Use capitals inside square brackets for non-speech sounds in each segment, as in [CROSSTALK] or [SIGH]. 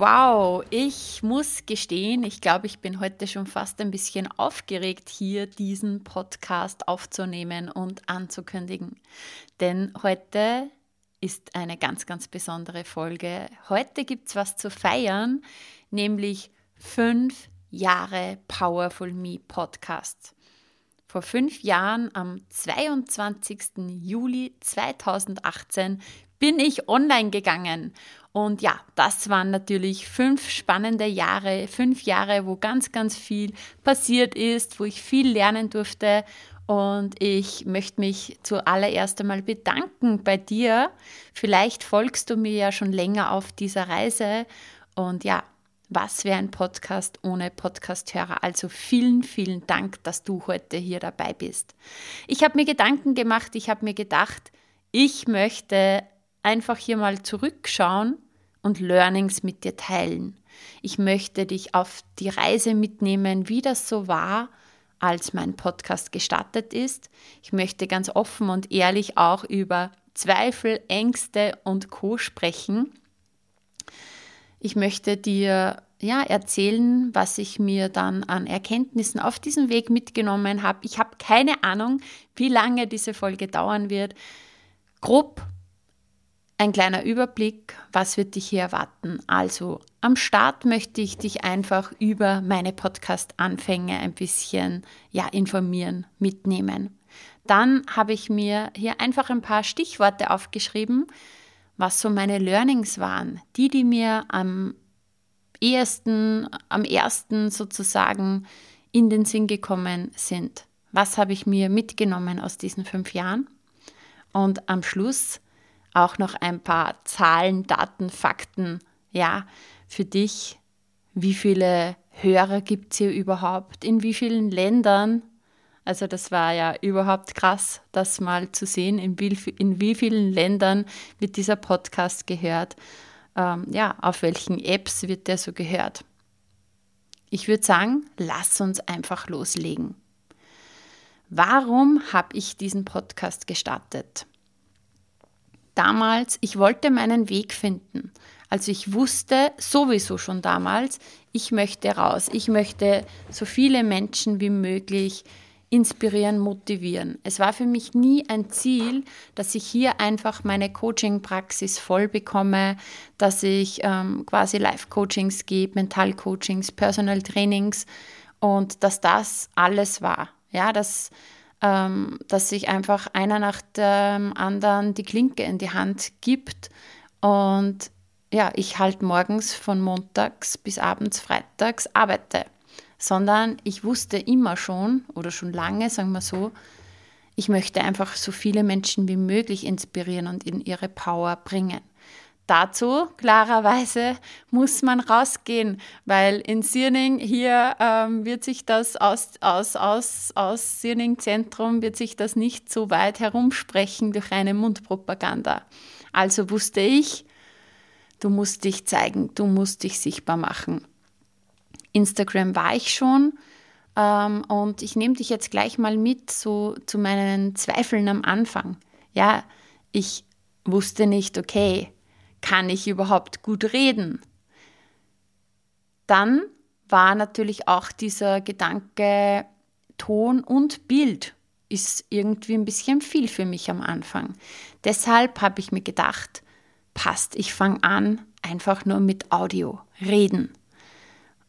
Wow, ich muss gestehen, ich glaube, ich bin heute schon fast ein bisschen aufgeregt, hier diesen Podcast aufzunehmen und anzukündigen. Denn heute ist eine ganz, ganz besondere Folge. Heute gibt es was zu feiern, nämlich fünf Jahre Powerful Me Podcast. Vor fünf Jahren, am 22. Juli 2018, bin ich online gegangen. Und ja, das waren natürlich fünf spannende Jahre, fünf Jahre, wo ganz, ganz viel passiert ist, wo ich viel lernen durfte. Und ich möchte mich zuallererst einmal bedanken bei dir. Vielleicht folgst du mir ja schon länger auf dieser Reise. Und ja, was wäre ein Podcast ohne Podcasthörer? Also vielen, vielen Dank, dass du heute hier dabei bist. Ich habe mir Gedanken gemacht, ich habe mir gedacht, ich möchte einfach hier mal zurückschauen und Learnings mit dir teilen. Ich möchte dich auf die Reise mitnehmen, wie das so war, als mein Podcast gestartet ist. Ich möchte ganz offen und ehrlich auch über Zweifel, Ängste und Co sprechen. Ich möchte dir ja erzählen, was ich mir dann an Erkenntnissen auf diesem Weg mitgenommen habe. Ich habe keine Ahnung, wie lange diese Folge dauern wird. Grob ein kleiner Überblick, was wird dich hier erwarten? Also, am Start möchte ich dich einfach über meine Podcast-Anfänge ein bisschen ja, informieren, mitnehmen. Dann habe ich mir hier einfach ein paar Stichworte aufgeschrieben, was so meine Learnings waren, die, die mir am ersten, am ersten sozusagen in den Sinn gekommen sind. Was habe ich mir mitgenommen aus diesen fünf Jahren? Und am Schluss auch noch ein paar Zahlen, Daten, Fakten, ja, für dich. Wie viele Hörer gibt es hier überhaupt? In wie vielen Ländern? Also das war ja überhaupt krass, das mal zu sehen, in wie, in wie vielen Ländern wird dieser Podcast gehört. Ähm, ja, auf welchen Apps wird der so gehört? Ich würde sagen, lass uns einfach loslegen. Warum habe ich diesen Podcast gestartet? Damals, ich wollte meinen Weg finden. Also ich wusste sowieso schon damals, ich möchte raus, ich möchte so viele Menschen wie möglich inspirieren, motivieren. Es war für mich nie ein Ziel, dass ich hier einfach meine Coaching-Praxis voll bekomme, dass ich ähm, quasi Live-Coachings gebe, Mental-Coachings, Personal-Trainings und dass das alles war. Ja, dass ähm, dass sich einfach einer nach dem anderen die Klinke in die Hand gibt und ja, ich halt morgens von montags bis abends freitags arbeite, sondern ich wusste immer schon oder schon lange, sagen wir so, ich möchte einfach so viele Menschen wie möglich inspirieren und in ihre Power bringen. Dazu klarerweise muss man rausgehen, weil in Sierning hier ähm, wird sich das aus, aus, aus, aus Sierning Zentrum wird sich das nicht so weit herumsprechen durch eine Mundpropaganda. Also wusste ich, du musst dich zeigen, du musst dich sichtbar machen. Instagram war ich schon ähm, und ich nehme dich jetzt gleich mal mit so zu meinen Zweifeln am Anfang. Ja, ich wusste nicht, okay, kann ich überhaupt gut reden? Dann war natürlich auch dieser Gedanke, Ton und Bild ist irgendwie ein bisschen viel für mich am Anfang. Deshalb habe ich mir gedacht, passt, ich fange an, einfach nur mit Audio reden.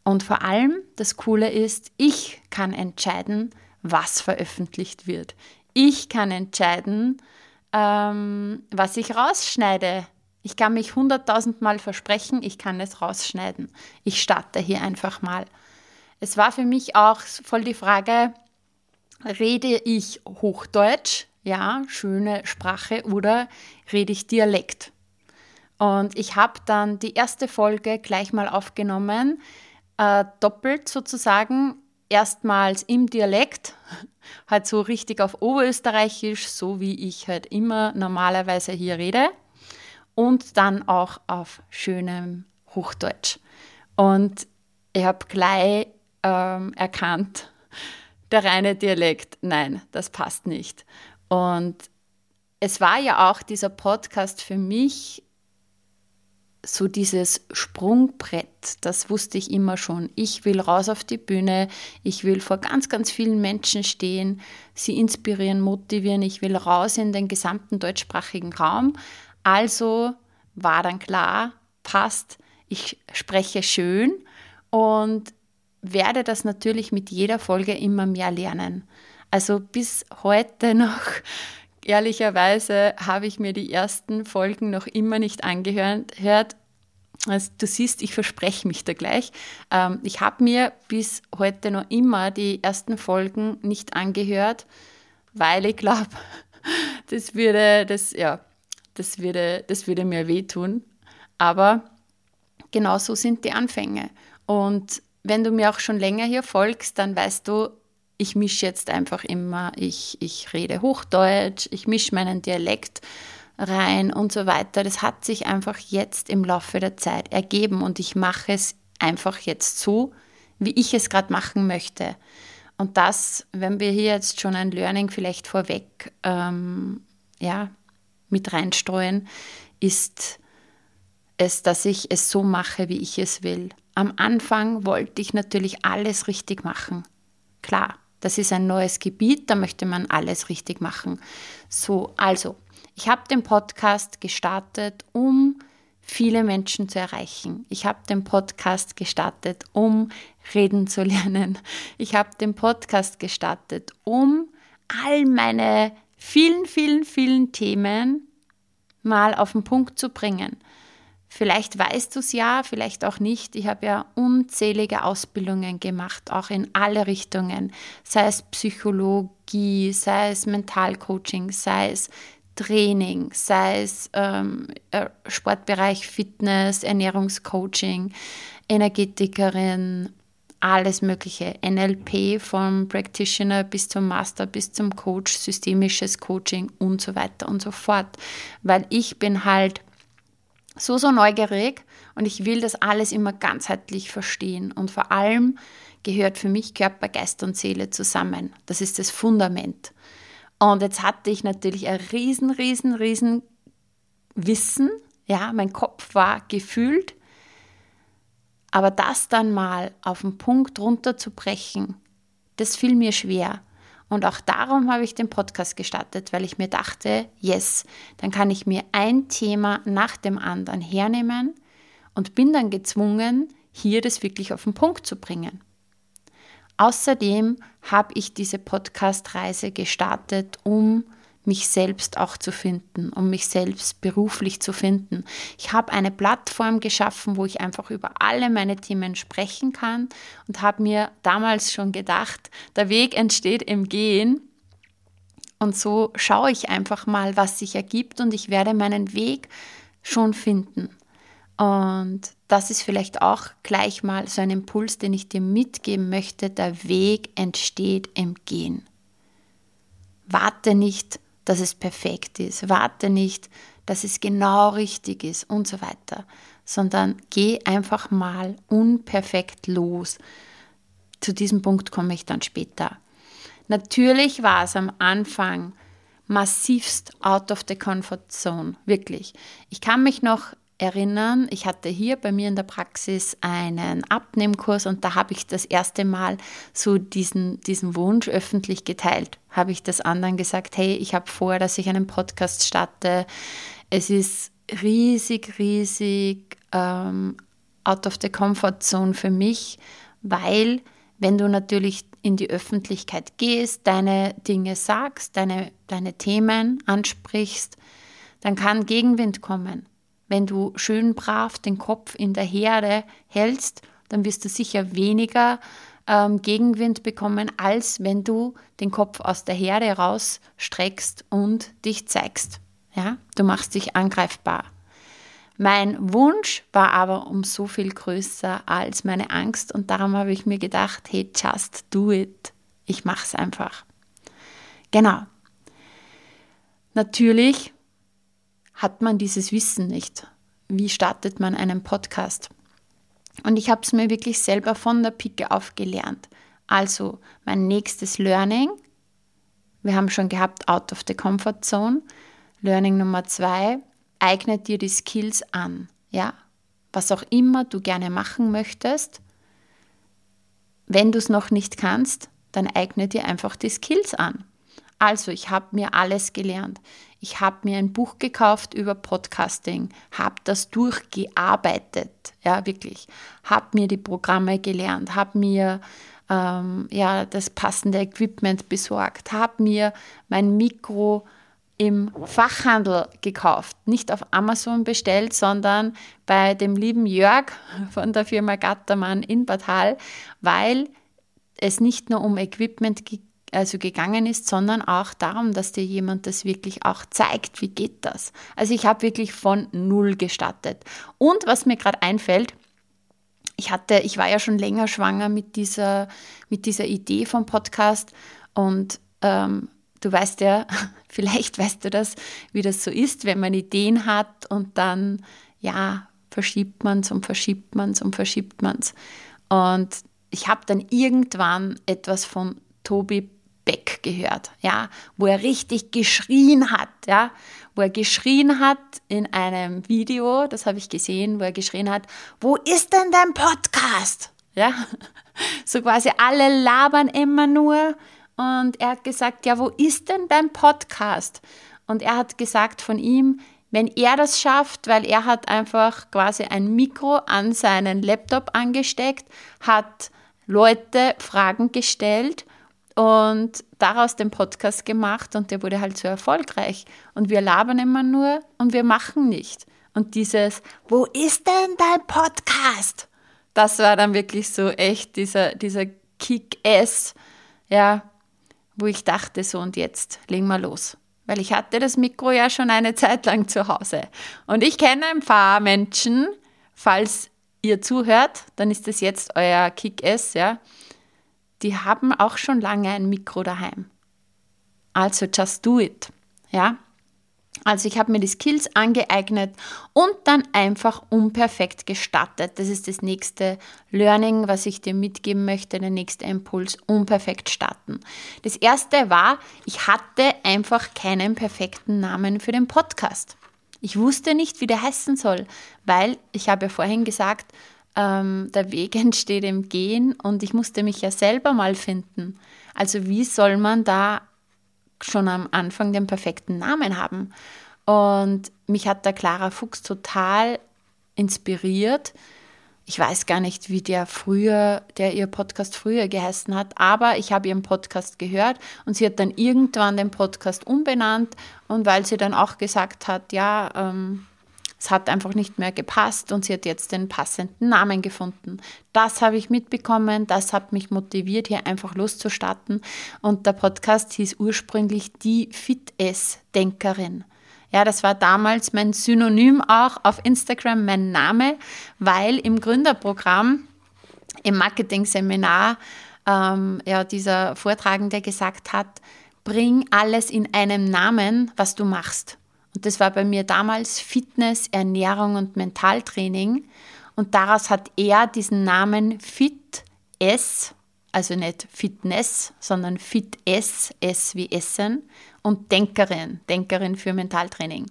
Und vor allem, das Coole ist, ich kann entscheiden, was veröffentlicht wird. Ich kann entscheiden, ähm, was ich rausschneide, ich kann mich hunderttausend Mal versprechen, ich kann es rausschneiden. Ich starte hier einfach mal. Es war für mich auch voll die Frage, rede ich Hochdeutsch, ja, schöne Sprache, oder rede ich Dialekt? Und ich habe dann die erste Folge gleich mal aufgenommen äh, doppelt sozusagen. Erstmals im Dialekt, [LAUGHS] halt so richtig auf Oberösterreichisch, so wie ich halt immer normalerweise hier rede. Und dann auch auf schönem Hochdeutsch. Und ich habe gleich ähm, erkannt, der reine Dialekt, nein, das passt nicht. Und es war ja auch dieser Podcast für mich so dieses Sprungbrett, das wusste ich immer schon. Ich will raus auf die Bühne, ich will vor ganz, ganz vielen Menschen stehen, sie inspirieren, motivieren, ich will raus in den gesamten deutschsprachigen Raum. Also war dann klar, passt, ich spreche schön und werde das natürlich mit jeder Folge immer mehr lernen. Also bis heute [LAUGHS] noch, ehrlicherweise, habe ich mir die ersten Folgen noch immer nicht angehört. Also du siehst, ich verspreche mich da gleich. Ähm, ich habe mir bis heute noch immer die ersten Folgen nicht angehört, weil ich glaube, [LAUGHS] das würde, das, ja, das würde, das würde mir wehtun. Aber genau so sind die Anfänge. Und wenn du mir auch schon länger hier folgst, dann weißt du, ich mische jetzt einfach immer, ich, ich rede Hochdeutsch, ich mische meinen Dialekt rein und so weiter. Das hat sich einfach jetzt im Laufe der Zeit ergeben und ich mache es einfach jetzt so, wie ich es gerade machen möchte. Und das, wenn wir hier jetzt schon ein Learning vielleicht vorweg ähm, ja, mit reinstreuen, ist es, dass ich es so mache, wie ich es will. Am Anfang wollte ich natürlich alles richtig machen. Klar, das ist ein neues Gebiet, da möchte man alles richtig machen. So, also, ich habe den Podcast gestartet, um viele Menschen zu erreichen. Ich habe den Podcast gestartet, um reden zu lernen. Ich habe den Podcast gestartet, um all meine vielen, vielen, vielen Themen mal auf den Punkt zu bringen. Vielleicht weißt du es ja, vielleicht auch nicht. Ich habe ja unzählige Ausbildungen gemacht, auch in alle Richtungen, sei es Psychologie, sei es Mentalcoaching, sei es Training, sei es ähm, äh, Sportbereich Fitness, Ernährungscoaching, Energetikerin, alles Mögliche. NLP vom Practitioner bis zum Master, bis zum Coach, systemisches Coaching und so weiter und so fort. Weil ich bin halt so, so neugierig und ich will das alles immer ganzheitlich verstehen. Und vor allem gehört für mich Körper, Geist und Seele zusammen. Das ist das Fundament. Und jetzt hatte ich natürlich ein riesen, riesen, riesen Wissen. Ja, mein Kopf war gefühlt. Aber das dann mal auf den Punkt runterzubrechen, das fiel mir schwer. Und auch darum habe ich den Podcast gestartet, weil ich mir dachte, yes, dann kann ich mir ein Thema nach dem anderen hernehmen und bin dann gezwungen, hier das wirklich auf den Punkt zu bringen. Außerdem habe ich diese Podcast-Reise gestartet, um mich selbst auch zu finden, um mich selbst beruflich zu finden. Ich habe eine Plattform geschaffen, wo ich einfach über alle meine Themen sprechen kann und habe mir damals schon gedacht, der Weg entsteht im Gehen. Und so schaue ich einfach mal, was sich ergibt und ich werde meinen Weg schon finden. Und das ist vielleicht auch gleich mal so ein Impuls, den ich dir mitgeben möchte. Der Weg entsteht im Gehen. Warte nicht dass es perfekt ist. Warte nicht, dass es genau richtig ist und so weiter, sondern geh einfach mal unperfekt los. Zu diesem Punkt komme ich dann später. Natürlich war es am Anfang massivst out of the comfort zone, wirklich. Ich kann mich noch erinnern, ich hatte hier bei mir in der Praxis einen Abnehmkurs und da habe ich das erste Mal so diesen, diesen Wunsch öffentlich geteilt. Habe ich das anderen gesagt, hey, ich habe vor, dass ich einen Podcast starte. Es ist riesig, riesig ähm, out of the comfort zone für mich, weil wenn du natürlich in die Öffentlichkeit gehst, deine Dinge sagst, deine, deine Themen ansprichst, dann kann Gegenwind kommen. Wenn du schön brav den Kopf in der Herde hältst, dann wirst du sicher weniger ähm, Gegenwind bekommen, als wenn du den Kopf aus der Herde rausstreckst und dich zeigst. Ja? Du machst dich angreifbar. Mein Wunsch war aber um so viel größer als meine Angst und darum habe ich mir gedacht, hey, just do it. Ich mache es einfach. Genau. Natürlich hat man dieses Wissen nicht. Wie startet man einen Podcast? Und ich habe es mir wirklich selber von der Picke auf gelernt. Also mein nächstes Learning, wir haben schon gehabt, out of the comfort zone. Learning Nummer zwei, eignet dir die Skills an. Ja, was auch immer du gerne machen möchtest. Wenn du es noch nicht kannst, dann eigne dir einfach die Skills an. Also, ich habe mir alles gelernt. Ich habe mir ein Buch gekauft über Podcasting, habe das durchgearbeitet, ja wirklich, habe mir die Programme gelernt, habe mir ähm, ja das passende Equipment besorgt, habe mir mein Mikro im Fachhandel gekauft, nicht auf Amazon bestellt, sondern bei dem lieben Jörg von der Firma Gattermann in Bad Hall, weil es nicht nur um Equipment geht, also gegangen ist, sondern auch darum, dass dir jemand das wirklich auch zeigt, wie geht das. Also ich habe wirklich von null gestartet. Und was mir gerade einfällt, ich hatte, ich war ja schon länger schwanger mit dieser, mit dieser Idee vom Podcast und ähm, du weißt ja, [LAUGHS] vielleicht weißt du das, wie das so ist, wenn man Ideen hat und dann, ja, verschiebt man es und verschiebt man es und verschiebt man es. Und ich habe dann irgendwann etwas von Tobi Beck gehört, ja, wo er richtig geschrien hat, ja, wo er geschrien hat in einem Video, das habe ich gesehen, wo er geschrien hat, wo ist denn dein Podcast? Ja, [LAUGHS] so quasi alle labern immer nur und er hat gesagt, ja, wo ist denn dein Podcast? Und er hat gesagt von ihm, wenn er das schafft, weil er hat einfach quasi ein Mikro an seinen Laptop angesteckt, hat Leute Fragen gestellt und daraus den Podcast gemacht und der wurde halt so erfolgreich. Und wir labern immer nur und wir machen nicht. Und dieses, wo ist denn dein Podcast? Das war dann wirklich so echt dieser, dieser Kick-Ass, ja, wo ich dachte, so und jetzt legen wir los. Weil ich hatte das Mikro ja schon eine Zeit lang zu Hause. Und ich kenne ein paar Menschen, falls ihr zuhört, dann ist das jetzt euer Kick-Ass, ja die haben auch schon lange ein Mikro daheim. Also just do it. Ja? Also ich habe mir die Skills angeeignet und dann einfach unperfekt gestartet. Das ist das nächste Learning, was ich dir mitgeben möchte, der nächste Impuls, unperfekt starten. Das erste war, ich hatte einfach keinen perfekten Namen für den Podcast. Ich wusste nicht, wie der heißen soll, weil ich habe ja vorhin gesagt, ähm, der Weg [LAUGHS] entsteht im Gehen und ich musste mich ja selber mal finden. Also wie soll man da schon am Anfang den perfekten Namen haben? Und mich hat der Clara Fuchs total inspiriert. Ich weiß gar nicht, wie der früher, der ihr Podcast früher geheißen hat, aber ich habe ihren Podcast gehört und sie hat dann irgendwann den Podcast umbenannt und weil sie dann auch gesagt hat, ja, ähm, es hat einfach nicht mehr gepasst und sie hat jetzt den passenden Namen gefunden. Das habe ich mitbekommen, das hat mich motiviert, hier einfach loszustarten. Und der Podcast hieß ursprünglich die Fit-S-Denkerin. Ja, das war damals mein Synonym auch auf Instagram, mein Name, weil im Gründerprogramm, im Marketing-Seminar, ähm, ja, dieser Vortragende gesagt hat, bring alles in einem Namen, was du machst. Und das war bei mir damals Fitness, Ernährung und Mentaltraining. Und daraus hat er diesen Namen Fit S, also nicht Fitness, sondern Fit S, S wie Essen und Denkerin, Denkerin für Mentaltraining.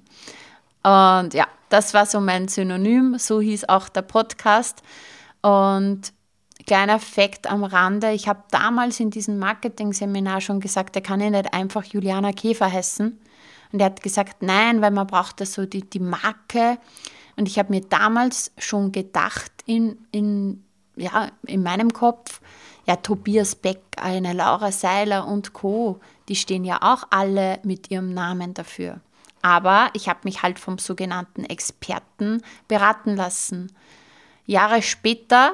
Und ja, das war so mein Synonym, so hieß auch der Podcast. Und kleiner Fakt am Rande, ich habe damals in diesem Marketing-Seminar schon gesagt, er kann ja nicht einfach Juliana Käfer heißen, und er hat gesagt, nein, weil man braucht da so die, die Marke. Und ich habe mir damals schon gedacht, in, in, ja, in meinem Kopf, ja, Tobias Beck, eine Laura Seiler und Co., die stehen ja auch alle mit ihrem Namen dafür. Aber ich habe mich halt vom sogenannten Experten beraten lassen. Jahre später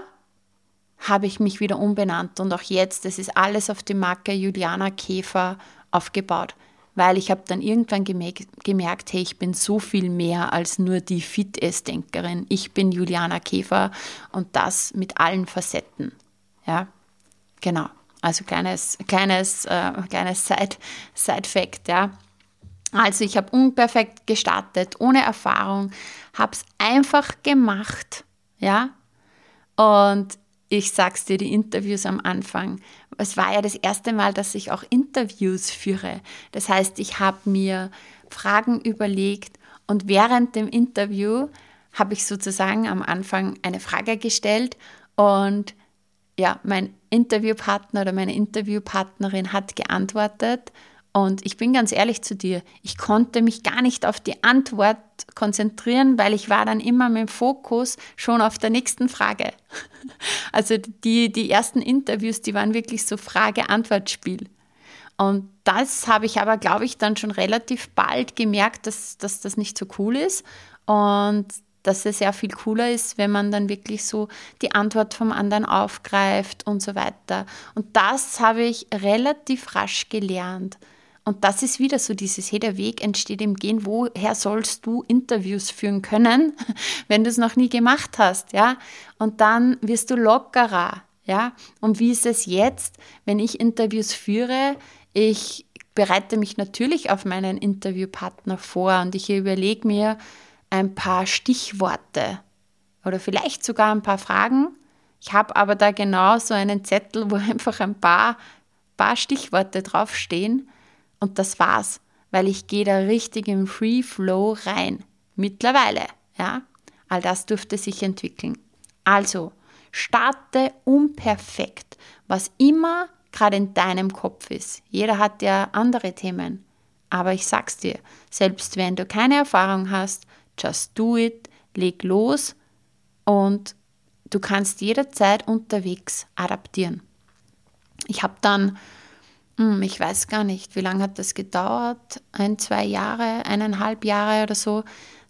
habe ich mich wieder umbenannt und auch jetzt, das ist alles auf die Marke Juliana Käfer aufgebaut weil ich habe dann irgendwann gemerkt, hey, ich bin so viel mehr als nur die Fit-Ess-Denkerin. Ich bin Juliana Käfer und das mit allen Facetten. Ja, genau. Also kleines, kleines, äh, kleines Side-Fact, ja. Also ich habe unperfekt gestartet, ohne Erfahrung, habe es einfach gemacht, ja. Und ich sag's dir, die Interviews am Anfang. Es war ja das erste Mal, dass ich auch Interviews führe. Das heißt, ich habe mir Fragen überlegt und während dem Interview habe ich sozusagen am Anfang eine Frage gestellt und ja, mein Interviewpartner oder meine Interviewpartnerin hat geantwortet und ich bin ganz ehrlich zu dir, ich konnte mich gar nicht auf die Antwort konzentrieren, weil ich war dann immer mit dem Fokus schon auf der nächsten Frage. [LAUGHS] Also die, die ersten Interviews, die waren wirklich so Frage-Antwort-Spiel. Und das habe ich aber, glaube ich, dann schon relativ bald gemerkt, dass, dass das nicht so cool ist. Und dass es sehr viel cooler ist, wenn man dann wirklich so die Antwort vom anderen aufgreift und so weiter. Und das habe ich relativ rasch gelernt. Und das ist wieder so dieses, hey, der Weg entsteht im Gehen. Woher sollst du Interviews führen können, [LAUGHS] wenn du es noch nie gemacht hast, ja? Und dann wirst du lockerer, ja? Und wie ist es jetzt, wenn ich Interviews führe? Ich bereite mich natürlich auf meinen Interviewpartner vor und ich überlege mir, ein paar Stichworte oder vielleicht sogar ein paar Fragen. Ich habe aber da genau so einen Zettel, wo [LAUGHS] einfach ein paar, paar Stichworte draufstehen und das war's, weil ich gehe da richtig im Free Flow rein. Mittlerweile, ja. All das dürfte sich entwickeln. Also, starte unperfekt, was immer gerade in deinem Kopf ist. Jeder hat ja andere Themen. Aber ich sag's dir, selbst wenn du keine Erfahrung hast, Just do it, leg los und du kannst jederzeit unterwegs adaptieren. Ich habe dann, ich weiß gar nicht, wie lange hat das gedauert, ein, zwei Jahre, eineinhalb Jahre oder so,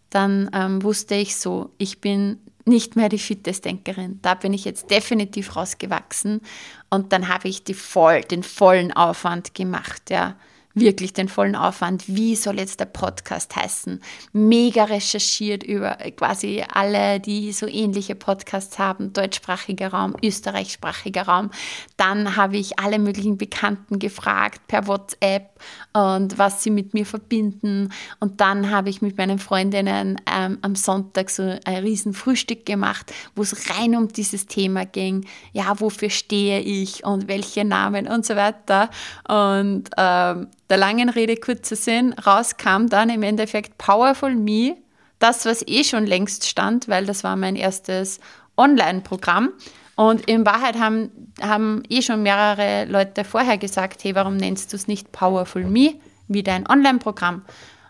dann ähm, wusste ich so, ich bin nicht mehr die Fitnessdenkerin. Da bin ich jetzt definitiv rausgewachsen. Und dann habe ich voll, den vollen Aufwand gemacht, ja wirklich den vollen Aufwand. Wie soll jetzt der Podcast heißen? Mega recherchiert über quasi alle, die so ähnliche Podcasts haben, deutschsprachiger Raum, österreichsprachiger Raum. Dann habe ich alle möglichen Bekannten gefragt per WhatsApp und was sie mit mir verbinden. Und dann habe ich mit meinen Freundinnen ähm, am Sonntag so ein riesen Frühstück gemacht, wo es rein um dieses Thema ging. Ja, wofür stehe ich und welche Namen und so weiter. Und ähm, der langen Rede kurzer Sinn, rauskam dann im Endeffekt Powerful Me, das, was eh schon längst stand, weil das war mein erstes Online-Programm. Und in Wahrheit haben, haben eh schon mehrere Leute vorher gesagt, hey, warum nennst du es nicht Powerful Me wie dein Online-Programm?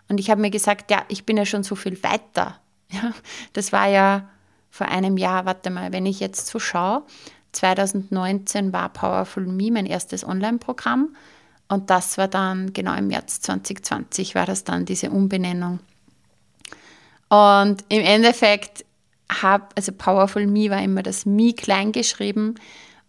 Und ich habe mir gesagt, ja, ich bin ja schon so viel weiter. [LAUGHS] Ja, das war ja vor einem Jahr, warte mal, wenn ich jetzt so schaue, 2019 war Powerful Me mein erstes Online-Programm. Und das war dann, genau im März 2020 war das dann diese Umbenennung. Und im Endeffekt habe, also Powerful Me war immer das Me klein geschrieben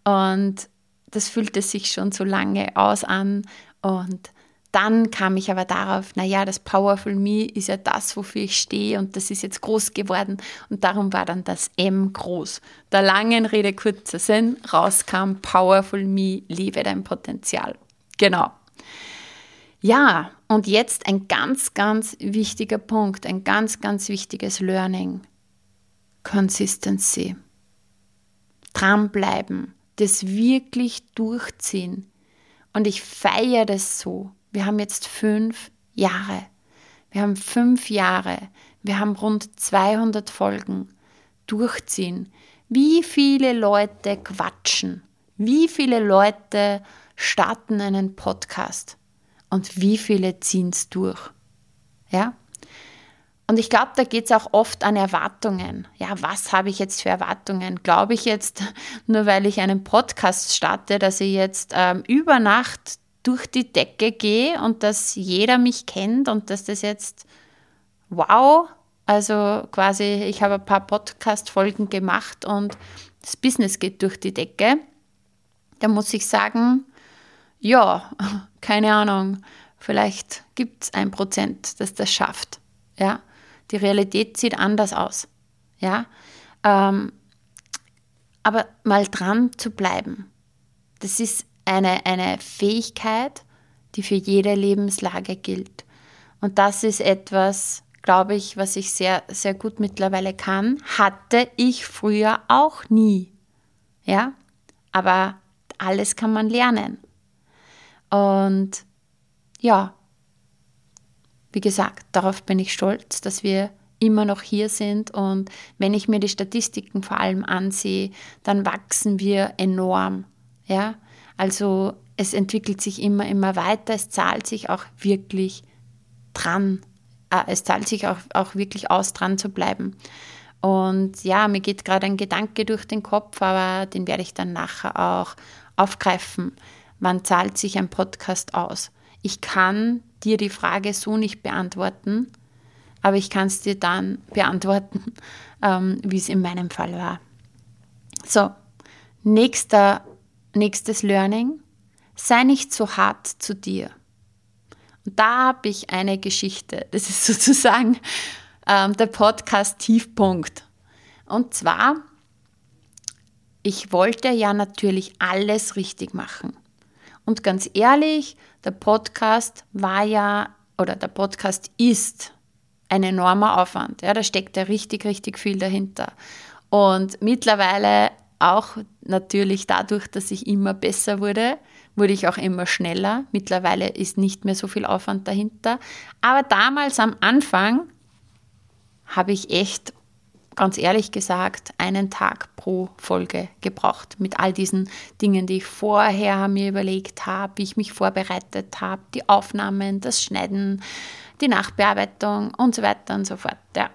und das fühlte sich schon so lange aus an und dann kam ich aber darauf, naja, das Powerful Me ist ja das, wofür ich stehe und das ist jetzt groß geworden und darum war dann das M groß. Der langen Rede kurzer Sinn, rauskam Powerful Me, liebe dein Potenzial. Genau. Ja, und jetzt ein ganz, ganz wichtiger Punkt, ein ganz, ganz wichtiges Learning. Consistency. Dranbleiben, das wirklich durchziehen. Und ich feiere das so. Wir haben jetzt fünf Jahre. Wir haben fünf Jahre. Wir haben rund 200 Folgen. Durchziehen. Wie viele Leute quatschen? Wie viele Leute starten einen Podcast und wie viele ziehen es durch. Ja? Und ich glaube, da geht es auch oft an Erwartungen. Ja, was habe ich jetzt für Erwartungen? Glaube ich jetzt, [LAUGHS] nur weil ich einen Podcast starte, dass ich jetzt ähm, über Nacht durch die Decke gehe und dass jeder mich kennt und dass das jetzt wow, also quasi, ich habe ein paar Podcast-Folgen gemacht und das Business geht durch die Decke. Da muss ich sagen, ja, [LAUGHS] keine Ahnung, vielleicht gibt es ein Prozent, das das schafft. Ja, die Realität sieht anders aus. Ja, ähm, aber mal dran zu bleiben, das ist eine, eine Fähigkeit, die für jede Lebenslage gilt. Und das ist etwas, glaube ich, was ich sehr, sehr gut mittlerweile kann. Hatte ich früher auch nie. Ja, aber alles kann man lernen. Und ja, wie gesagt, darauf bin ich stolz, dass wir immer noch hier sind. Und wenn ich mir die Statistiken vor allem ansehe, dann wachsen wir enorm. Ja, also es entwickelt sich immer, immer weiter. Es zahlt sich auch wirklich dran. Äh, es zahlt sich auch, auch wirklich aus, dran zu bleiben. Und ja, mir geht gerade ein Gedanke durch den Kopf, aber den werde ich dann nachher auch aufgreifen. Wann zahlt sich ein Podcast aus? Ich kann dir die Frage so nicht beantworten, aber ich kann es dir dann [LAUGHS] beantworten, ähm, wie es in meinem Fall war. So, nächster, nächstes Learning. Sei nicht so hart zu dir. Und da habe ich eine Geschichte. [LAUGHS] Das ist sozusagen ähm, der Podcast Tiefpunkt. Und zwar, ich wollte ja natürlich alles richtig machen. Und ganz ehrlich, der Podcast war ja, oder der Podcast ist ein enormer Aufwand. Ja, da steckt ja richtig, richtig viel dahinter. Und mittlerweile auch natürlich dadurch, dass ich immer besser wurde, wurde ich auch immer schneller. Mittlerweile ist nicht mehr so viel Aufwand dahinter. Aber damals am Anfang habe ich echt, ganz ehrlich gesagt, einen Tag pro Folge gebraucht. Mit all diesen Dingen, die ich vorher mir überlegt habe, wie ich mich vorbereitet habe, die Aufnahmen, das Schneiden, die Nachbearbeitung und so weiter und so fort. Ja.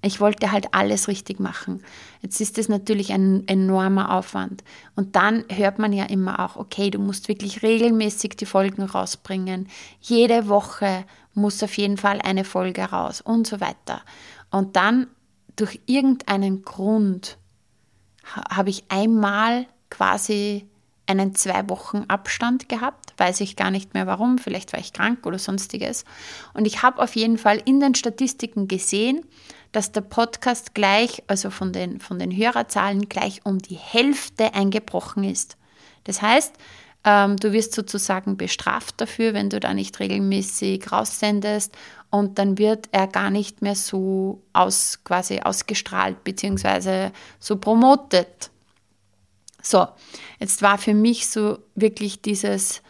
Ich wollte halt alles richtig machen. Jetzt ist das natürlich ein enormer Aufwand. Und dann hört man ja immer auch, okay, du musst wirklich regelmäßig die Folgen rausbringen. Jede Woche muss auf jeden Fall eine Folge raus und so weiter. Und dann durch irgendeinen Grund habe ich einmal quasi einen zwei Wochen Abstand gehabt, weiß ich gar nicht mehr warum, vielleicht war ich krank oder sonstiges. Und ich habe auf jeden Fall in den Statistiken gesehen, dass der Podcast gleich, also von den, von den Hörerzahlen gleich um die Hälfte eingebrochen ist. Das heißt, du wirst sozusagen bestraft dafür, wenn du da nicht regelmäßig raussendest und dann wird er gar nicht mehr so aus, quasi ausgestrahlt bzw. so promotet. So, jetzt war für mich so wirklich dieses,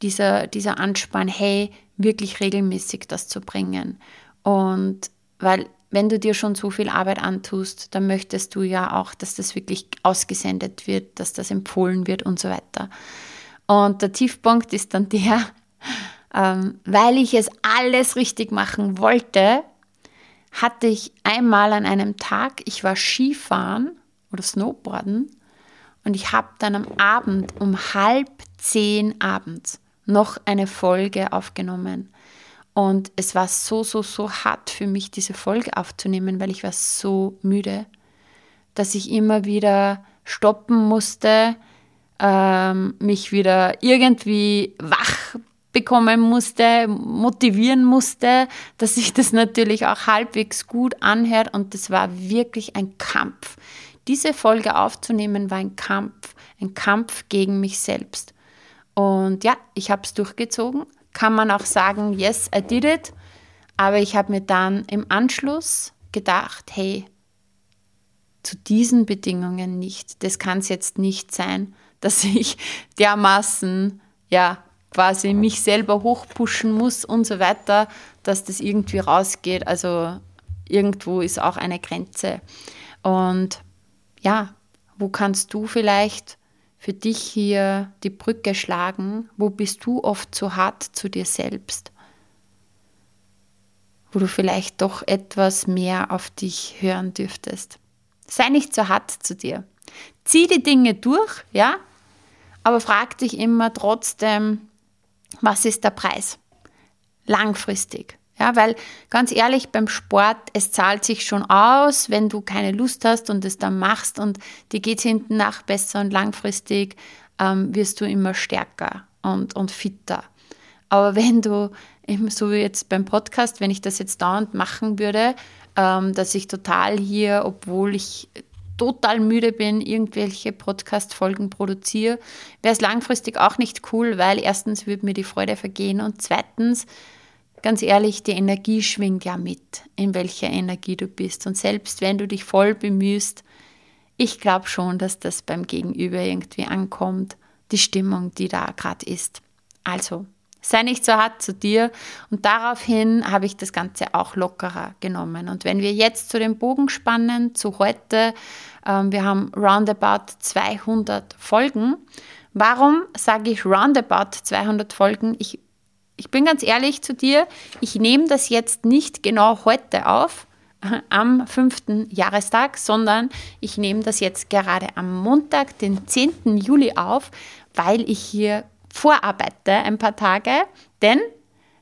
dieser, dieser Anspann, hey, wirklich regelmäßig das zu bringen. Und weil wenn du dir schon so viel Arbeit antust, dann möchtest du ja auch, dass das wirklich ausgesendet wird, dass das empfohlen wird und so weiter. Und der Tiefpunkt ist dann der, ähm, weil ich es alles richtig machen wollte, hatte ich einmal an einem Tag, ich war Skifahren oder Snowboarden und ich habe dann am Abend um halb zehn abends noch eine Folge aufgenommen. Und es war so, so, so hart für mich, diese Folge aufzunehmen, weil ich war so müde, dass ich immer wieder stoppen musste, ähm, mich wieder irgendwie wach bekommen musste, motivieren musste, dass sich das natürlich auch halbwegs gut anhört. Und das war wirklich ein Kampf. Diese Folge aufzunehmen war ein Kampf, ein Kampf gegen mich selbst. Und ja, ich habe es durchgezogen kann man auch sagen, yes, I did it. Aber ich habe mir dann im Anschluss gedacht, hey, zu diesen Bedingungen nicht. Das kann es jetzt nicht sein, dass ich dermaßen, ja, quasi mich selber hochpushen muss und so weiter, dass das irgendwie rausgeht. Also irgendwo ist auch eine Grenze. Und ja, wo kannst du vielleicht für dich hier die Brücke schlagen, wo bist du oft zu hart zu dir selbst, wo du vielleicht doch etwas mehr auf dich hören dürftest. Sei nicht zu hart zu dir. Zieh die Dinge durch, ja, aber frag dich immer trotzdem, was ist der Preis? Langfristig. Ja, weil ganz ehrlich, beim Sport, es zahlt sich schon aus, wenn du keine Lust hast und es dann machst und dir geht hinten nach besser und langfristig ähm, wirst du immer stärker und, und fitter. Aber wenn du, so wie jetzt beim Podcast, wenn ich das jetzt dauernd machen würde, ähm, dass ich total hier, obwohl ich total müde bin, irgendwelche Podcast-Folgen produziere, wäre es langfristig auch nicht cool, weil erstens würde mir die Freude vergehen und zweitens, ganz ehrlich, die Energie schwingt ja mit, in welcher Energie du bist. Und selbst wenn du dich voll bemühst, ich glaube schon, dass das beim Gegenüber irgendwie ankommt, die Stimmung, die da gerade ist. Also, sei nicht so hart zu dir. Und daraufhin habe ich das Ganze auch lockerer genommen. Und wenn wir jetzt zu dem Bogen spannen, zu heute, ähm, wir haben roundabout 200 Folgen. Warum sage ich roundabout 200 Folgen? Ich, ich bin ganz ehrlich zu dir, ich nehme das jetzt nicht genau heute auf, [LAUGHS] am fünften Jahrestag, sondern ich nehme das jetzt gerade am Montag, den 10. Juli auf, weil ich hier vorarbeite ein paar Tage, denn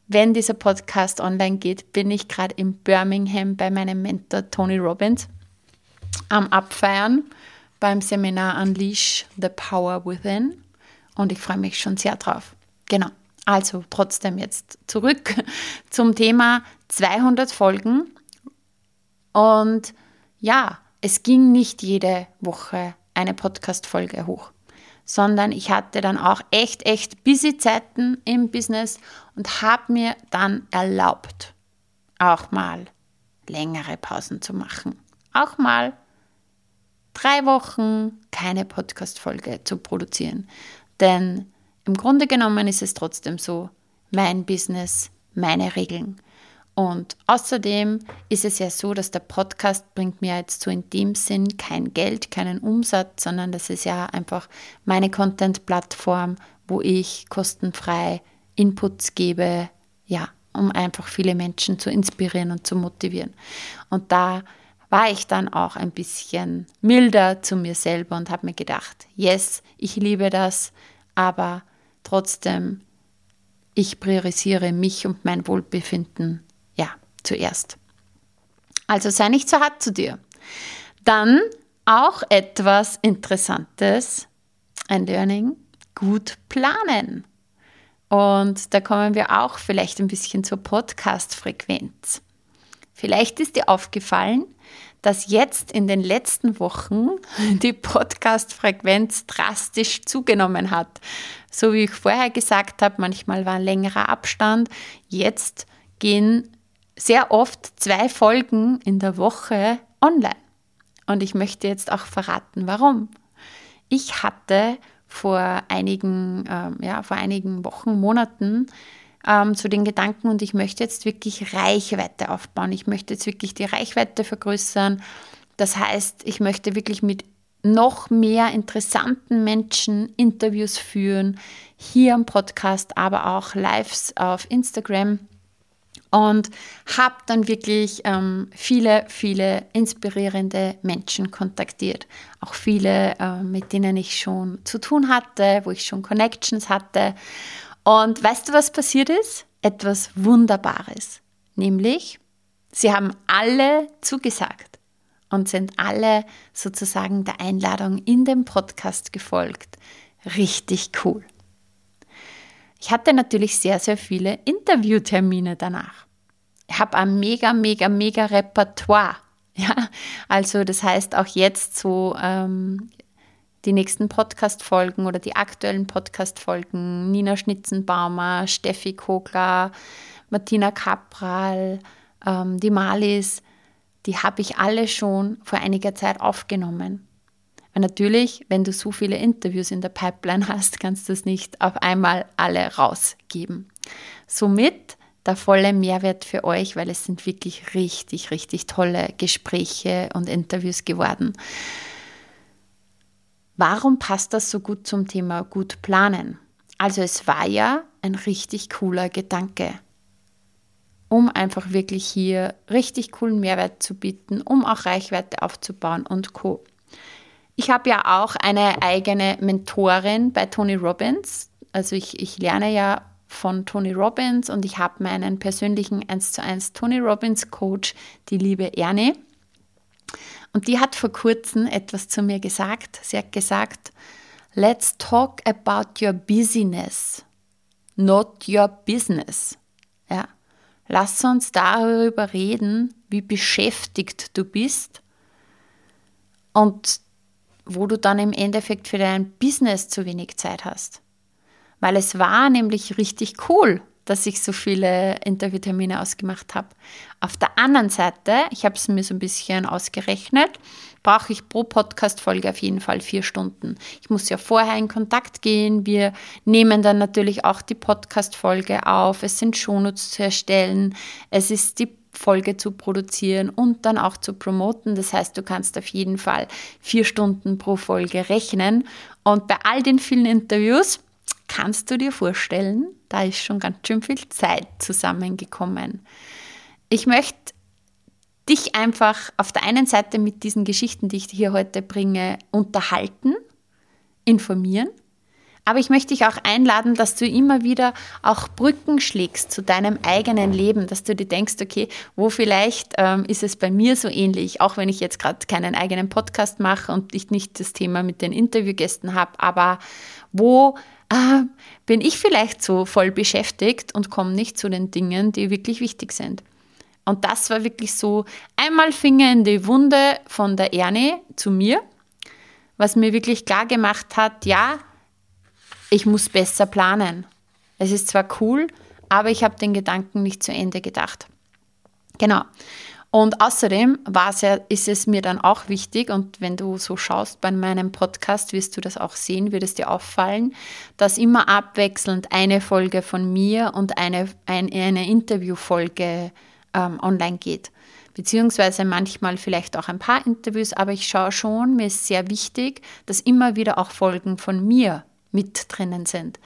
wenn dieser Podcast online geht, bin ich gerade in Birmingham bei meinem Mentor Tony Robbins am Abfeiern beim Seminar Unleash the Power Within und ich freue mich schon sehr drauf. Genau. Also trotzdem jetzt zurück [LAUGHS] zum Thema 200 Folgen und ja, es ging nicht jede Woche eine Podcast-Folge hoch sondern ich hatte dann auch echt, echt busy Zeiten im Business und habe mir dann erlaubt, auch mal längere Pausen zu machen. Auch mal drei Wochen keine Podcast-Folge zu produzieren. Denn im Grunde genommen ist es trotzdem so, mein Business, meine Regeln. Und außerdem ist es ja so, dass der Podcast bringt mir jetzt so in dem Sinn kein Geld, keinen Umsatz, sondern das ist ja einfach meine Content-Plattform, wo ich kostenfrei Inputs gebe, ja, um einfach viele Menschen zu inspirieren und zu motivieren. Und da war ich dann auch ein bisschen milder zu mir selber und habe mir gedacht, yes, ich liebe das, aber trotzdem, ich priorisiere mich und mein Wohlbefinden zuerst. Also sei nicht so hart zu dir. Dann auch etwas Interessantes, ein Learning, gut planen. Und da kommen wir auch vielleicht ein bisschen zur Podcast-Frequenz. Vielleicht ist dir aufgefallen, dass jetzt in den letzten Wochen [LAUGHS] die Podcast-Frequenz drastisch zugenommen hat. So wie ich vorher gesagt habe, manchmal war ein längerer Abstand. Jetzt gehen sehr oft zwei Folgen in der Woche online. Und ich möchte jetzt auch verraten, warum. Ich hatte vor einigen, ähm, ja, vor einigen Wochen, Monaten ähm, zu den Gedanken und ich möchte jetzt wirklich Reichweite aufbauen. Ich möchte jetzt wirklich die Reichweite vergrößern. Das heißt, ich möchte wirklich mit noch mehr interessanten Menschen Interviews führen, hier am Podcast, aber auch Lives auf Instagram und habe dann wirklich ähm, viele, viele inspirierende Menschen kontaktiert. Auch viele, äh, mit denen ich schon zu tun hatte, wo ich schon Connections hatte. Und weißt du, was passiert ist? Etwas Wunderbares. Nämlich, sie haben alle zugesagt und sind alle sozusagen der Einladung in den Podcast gefolgt. Richtig cool. Ich hatte natürlich sehr, sehr viele Interviewtermine danach. Ich habe ein mega, mega, mega Repertoire. [LAUGHS] Ja, also das heißt auch jetzt so ähm, die nächsten Podcast-Folgen oder die aktuellen Podcast-Folgen, Nina Schnitzenbaumer, Steffi Kogler, Martina Kapral, ähm, die Malis, die habe ich alle schon vor einiger Zeit aufgenommen. Weil natürlich, wenn du so viele Interviews in der Pipeline hast, kannst du es nicht auf einmal alle rausgeben. Somit der volle Mehrwert für euch, weil es sind wirklich richtig, richtig tolle Gespräche und Interviews geworden. Warum passt das so gut zum Thema gut planen? Also es war ja ein richtig cooler Gedanke, um einfach wirklich hier richtig coolen Mehrwert zu bieten, um auch Reichweite aufzubauen und co. Ich habe ja auch eine eigene Mentorin bei Tony Robbins. Also ich, ich lerne ja von Tony Robbins und ich habe meinen persönlichen 1 zu 1 Tony Robbins Coach, die liebe Ernie. Und die hat vor kurzem etwas zu mir gesagt. Sie hat gesagt, let's talk about your busyness. not your business. Ja. Lass uns darüber reden, wie beschäftigt du bist und wo du dann im Endeffekt für dein Business zu wenig Zeit hast. Weil es war nämlich richtig cool, dass ich so viele Interviewtermine ausgemacht habe. Auf der anderen Seite, ich habe es mir so ein bisschen ausgerechnet, brauche ich pro Podcast-Folge auf jeden Fall vier Stunden. Ich muss ja vorher in Kontakt gehen. Wir nehmen dann natürlich auch die Podcast-Folge auf. Es sind Shownotes zu erstellen. Es ist die Folge zu produzieren und dann auch zu promoten. Das heißt, du kannst auf jeden Fall vier Stunden pro Folge rechnen. Und bei all den vielen Interviews kannst du dir vorstellen, da ist schon ganz schön viel Zeit zusammengekommen. Ich möchte dich einfach auf der einen Seite mit diesen Geschichten, die ich hier heute bringe, unterhalten, informieren. Aber ich möchte dich auch einladen, dass du immer wieder auch Brücken schlägst zu deinem eigenen Leben, dass du dir denkst, okay, wo vielleicht ähm, ist es bei mir so ähnlich, auch wenn ich jetzt gerade keinen eigenen Podcast mache und ich nicht das Thema mit den Interviewgästen habe, aber wo äh, bin ich vielleicht so voll beschäftigt und komme nicht zu den Dingen, die wirklich wichtig sind. Und das war wirklich so einmal Finger in die Wunde von der Erne zu mir, was mir wirklich klar gemacht hat, ja, ich muss besser planen. Es ist zwar cool, aber ich habe den Gedanken nicht zu Ende gedacht. Genau. Und außerdem ja, ist es mir dann auch wichtig, und wenn du so schaust bei meinem Podcast, wirst du das auch sehen, wird es dir auffallen, dass immer abwechselnd eine Folge von mir und eine, ein, eine Interviewfolge ähm, online geht. Beziehungsweise manchmal vielleicht auch ein paar Interviews, aber ich schaue schon, mir ist sehr wichtig, dass immer wieder auch Folgen von mir mit drinnen sind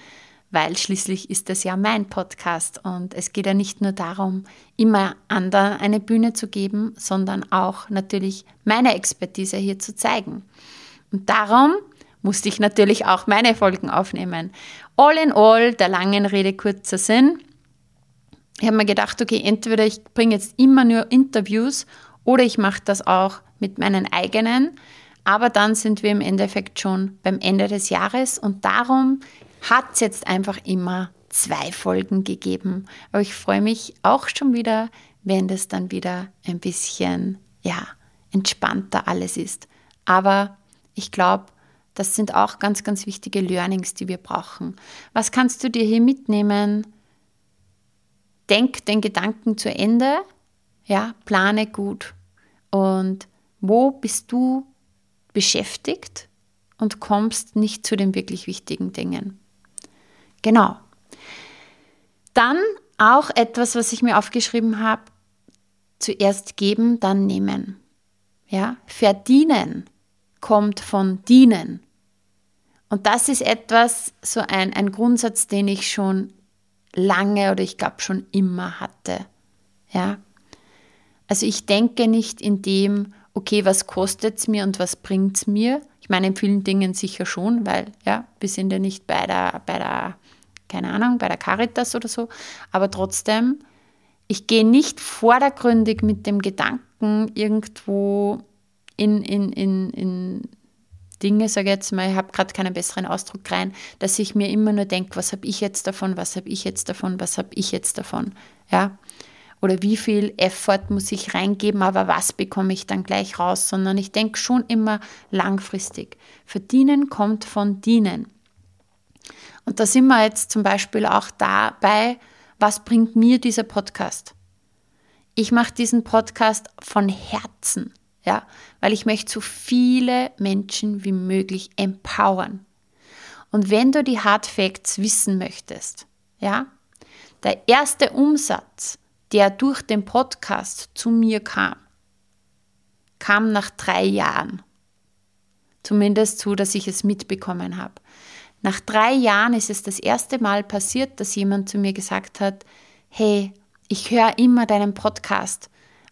weil schließlich ist das ja mein Podcast und es geht ja nicht nur darum, immer anderen eine Bühne zu geben, sondern auch natürlich meine Expertise hier zu zeigen. Und darum musste ich natürlich auch meine Folgen aufnehmen. All in all, der langen Rede kurzer Sinn. Ich habe mir gedacht, okay, entweder ich bringe jetzt immer nur Interviews oder ich mache das auch mit meinen eigenen. Aber dann sind wir im Endeffekt schon beim Ende des Jahres und darum hat es jetzt einfach immer zwei Folgen gegeben. Aber ich freue mich auch schon wieder, wenn das dann wieder ein bisschen, ja, entspannter alles ist. Aber ich glaube, das sind auch ganz, ganz wichtige Learnings, die wir brauchen. Was kannst du dir hier mitnehmen? Denk den Gedanken zu Ende, ja, plane gut. Und wo bist du beschäftigt und kommst nicht zu den wirklich wichtigen Dingen? Genau. Dann auch etwas, was ich mir aufgeschrieben habe, zuerst geben, dann nehmen. Ja, verdienen kommt von dienen. Und das ist etwas, so ein, ein Grundsatz, den ich schon lange oder ich glaube schon immer hatte. Ja. Also ich denke nicht in dem, okay, was kostet es mir und was bringt es mir? Ich meine, in vielen Dingen sicher schon, weil ja, wir sind ja nicht bei der, bei der keine Ahnung, bei der Caritas oder so. Aber trotzdem, ich gehe nicht vordergründig mit dem Gedanken irgendwo in, in, in, in Dinge, sage ich jetzt mal, ich habe gerade keinen besseren Ausdruck rein, dass ich mir immer nur denke, was habe ich jetzt davon, was habe ich jetzt davon, was habe ich jetzt davon, ja. Oder wie viel Effort muss ich reingeben, aber was bekomme ich dann gleich raus, sondern ich denke schon immer langfristig. Verdienen kommt von dienen. Und da sind wir jetzt zum Beispiel auch dabei, was bringt mir dieser Podcast? Ich mache diesen Podcast von Herzen, ja, weil ich möchte so viele Menschen wie möglich empowern. Und wenn du die Hard Facts wissen möchtest, ja, der erste Umsatz, der durch den Podcast zu mir kam, kam nach drei Jahren. Zumindest so, dass ich es mitbekommen habe. Nach drei Jahren ist es das erste Mal passiert, dass jemand zu mir gesagt hat, hey, ich höre immer deinen Podcast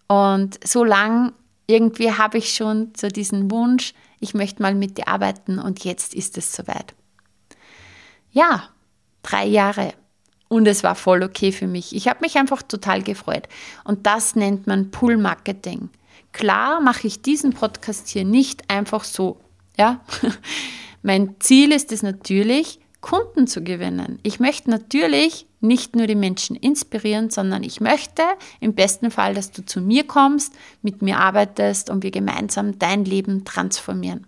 und so lang irgendwie habe ich schon so diesen Wunsch, ich möchte mal mit dir arbeiten und jetzt ist es soweit. Ja, drei Jahre. Und es war voll okay für mich. Ich habe mich einfach total gefreut. Und das nennt man Pull-Marketing. Klar mache ich diesen Podcast hier nicht einfach so. Ja, [LAUGHS] Mein Ziel ist es natürlich, Kunden zu gewinnen. Ich möchte natürlich nicht nur die Menschen inspirieren, sondern ich möchte im besten Fall, dass du zu mir kommst, mit mir arbeitest und wir gemeinsam dein Leben transformieren.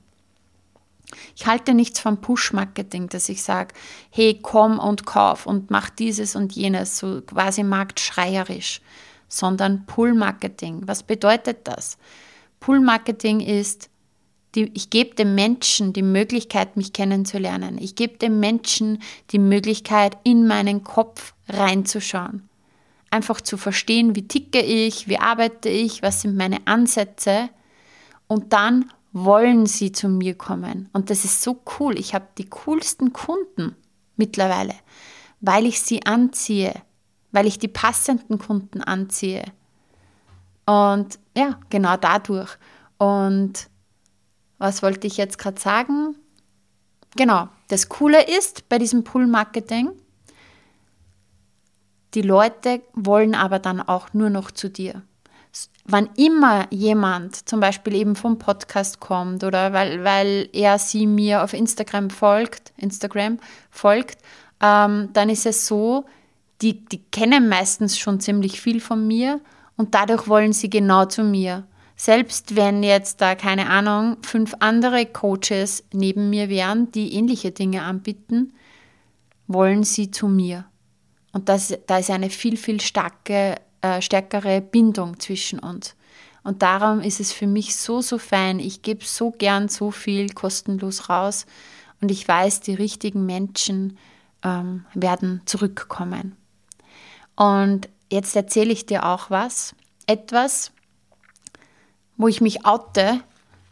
Ich halte nichts vom Push-Marketing, dass ich sage, hey, komm und kauf und mach dieses und jenes, so quasi marktschreierisch, sondern Pull-Marketing. Was bedeutet das? Pull-Marketing ist, die, ich gebe dem Menschen die Möglichkeit, mich kennenzulernen. Ich gebe dem Menschen die Möglichkeit, in meinen Kopf reinzuschauen. Einfach zu verstehen, wie ticke ich, wie arbeite ich, was sind meine Ansätze. Und dann wollen sie zu mir kommen. Und das ist so cool. Ich habe die coolsten Kunden mittlerweile, weil ich sie anziehe, weil ich die passenden Kunden anziehe. Und ja, genau dadurch. Und was wollte ich jetzt gerade sagen? Genau, das Coole ist bei diesem Pull-Marketing, die Leute wollen aber dann auch nur noch zu dir. Wann immer jemand zum Beispiel eben vom Podcast kommt oder weil, weil er sie mir auf Instagram folgt, Instagram folgt, ähm, dann ist es so, die, die kennen meistens schon ziemlich viel von mir und dadurch wollen sie genau zu mir. Selbst wenn jetzt da, keine Ahnung, fünf andere Coaches neben mir wären, die ähnliche Dinge anbieten, wollen sie zu mir. Und das, da ist eine viel, viel starke, äh, stärkere Bindung zwischen uns. Und darum ist es für mich so, so fein. Ich gebe so gern so viel kostenlos raus und ich weiß, die richtigen Menschen ähm, werden zurückkommen. Und jetzt erzähle ich dir auch was. Etwas, wo ich mich oute,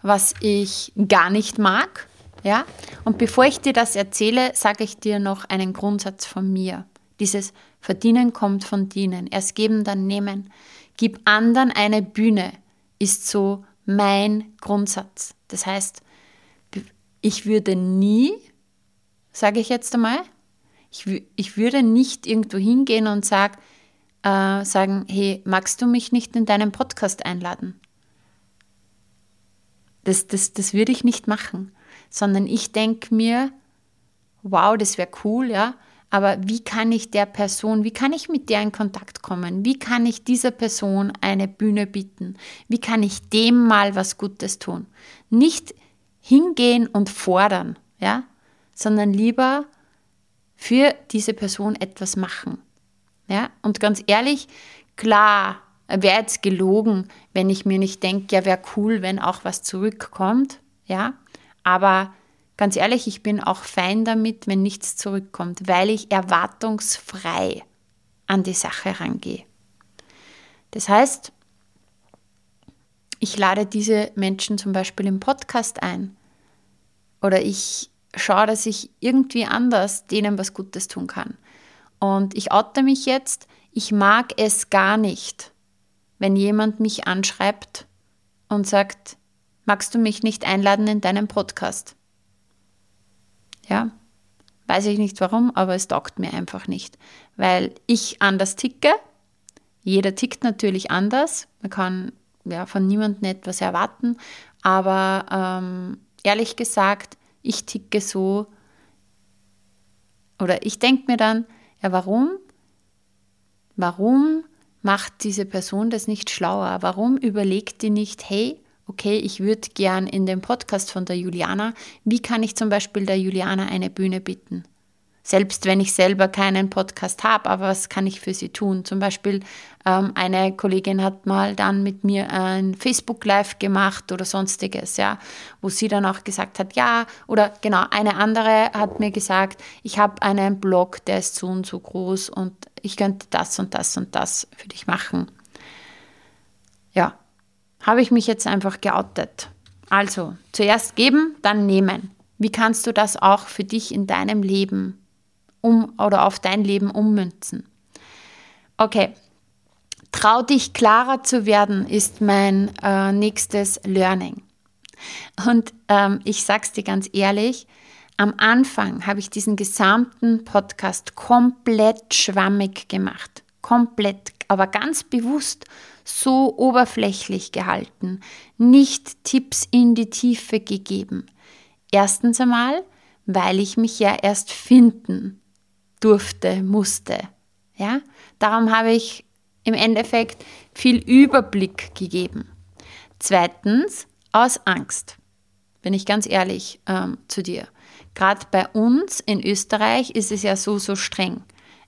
was ich gar nicht mag. Ja? Und bevor ich dir das erzähle, sage ich dir noch einen Grundsatz von mir. Dieses Verdienen kommt von Dienen. Erst geben, dann nehmen. Gib anderen eine Bühne ist so mein Grundsatz. Das heißt, ich würde nie, sage ich jetzt einmal, ich, ich würde nicht irgendwo hingehen und sag, äh, sagen, hey, magst du mich nicht in deinen Podcast einladen? Das, das, das würde ich nicht machen, sondern ich denke mir, wow, das wäre cool, ja, aber wie kann ich der Person, wie kann ich mit der in Kontakt kommen? Wie kann ich dieser Person eine Bühne bieten? Wie kann ich dem mal was Gutes tun? Nicht hingehen und fordern, ja, sondern lieber für diese Person etwas machen. Ja, und ganz ehrlich, klar, wäre jetzt gelogen, wenn ich mir nicht denke, ja, wäre cool, wenn auch was zurückkommt, ja. Aber ganz ehrlich, ich bin auch fein damit, wenn nichts zurückkommt, weil ich erwartungsfrei an die Sache rangehe. Das heißt, ich lade diese Menschen zum Beispiel im Podcast ein oder ich schaue, dass ich irgendwie anders denen was Gutes tun kann. Und ich oute mich jetzt, ich mag es gar nicht, wenn jemand mich anschreibt und sagt, magst du mich nicht einladen in deinen Podcast? Ja, weiß ich nicht warum, aber es taugt mir einfach nicht, weil ich anders ticke. Jeder tickt natürlich anders. Man kann ja von niemandem etwas erwarten, aber ähm, ehrlich gesagt, ich ticke so oder ich denke mir dann, ja, warum? Warum macht diese Person das nicht schlauer? Warum überlegt die nicht, hey, okay, ich würde gern in dem Podcast von der Juliana, wie kann ich zum Beispiel der Juliana eine Bühne bieten? Selbst wenn ich selber keinen Podcast habe, aber was kann ich für sie tun? Zum Beispiel ähm, eine Kollegin hat mal dann mit mir ein Facebook Live gemacht oder sonstiges, ja, wo sie dann auch gesagt hat, ja, oder genau, eine andere hat mir gesagt, ich habe einen Blog, der ist so und so groß und ich könnte das und das und das für dich machen. Ja, habe ich mich jetzt einfach geoutet. Also, zuerst geben, dann nehmen. Wie kannst du das auch für dich in deinem Leben um oder auf dein Leben ummünzen? Okay, trau dich klarer zu werden, ist mein äh, nächstes Learning. Und ähm, ich sag's dir ganz ehrlich, am Anfang habe ich diesen gesamten Podcast komplett schwammig gemacht. Komplett, aber ganz bewusst so oberflächlich gehalten, nicht Tipps in die Tiefe gegeben. Erstens einmal, weil ich mich ja erst finden durfte, musste. Ja, darum habe ich im Endeffekt viel Überblick gegeben. Zweitens, aus Angst. Bin ich ganz ehrlich ähm, zu dir. Gerade bei uns in Österreich ist es ja so, so streng.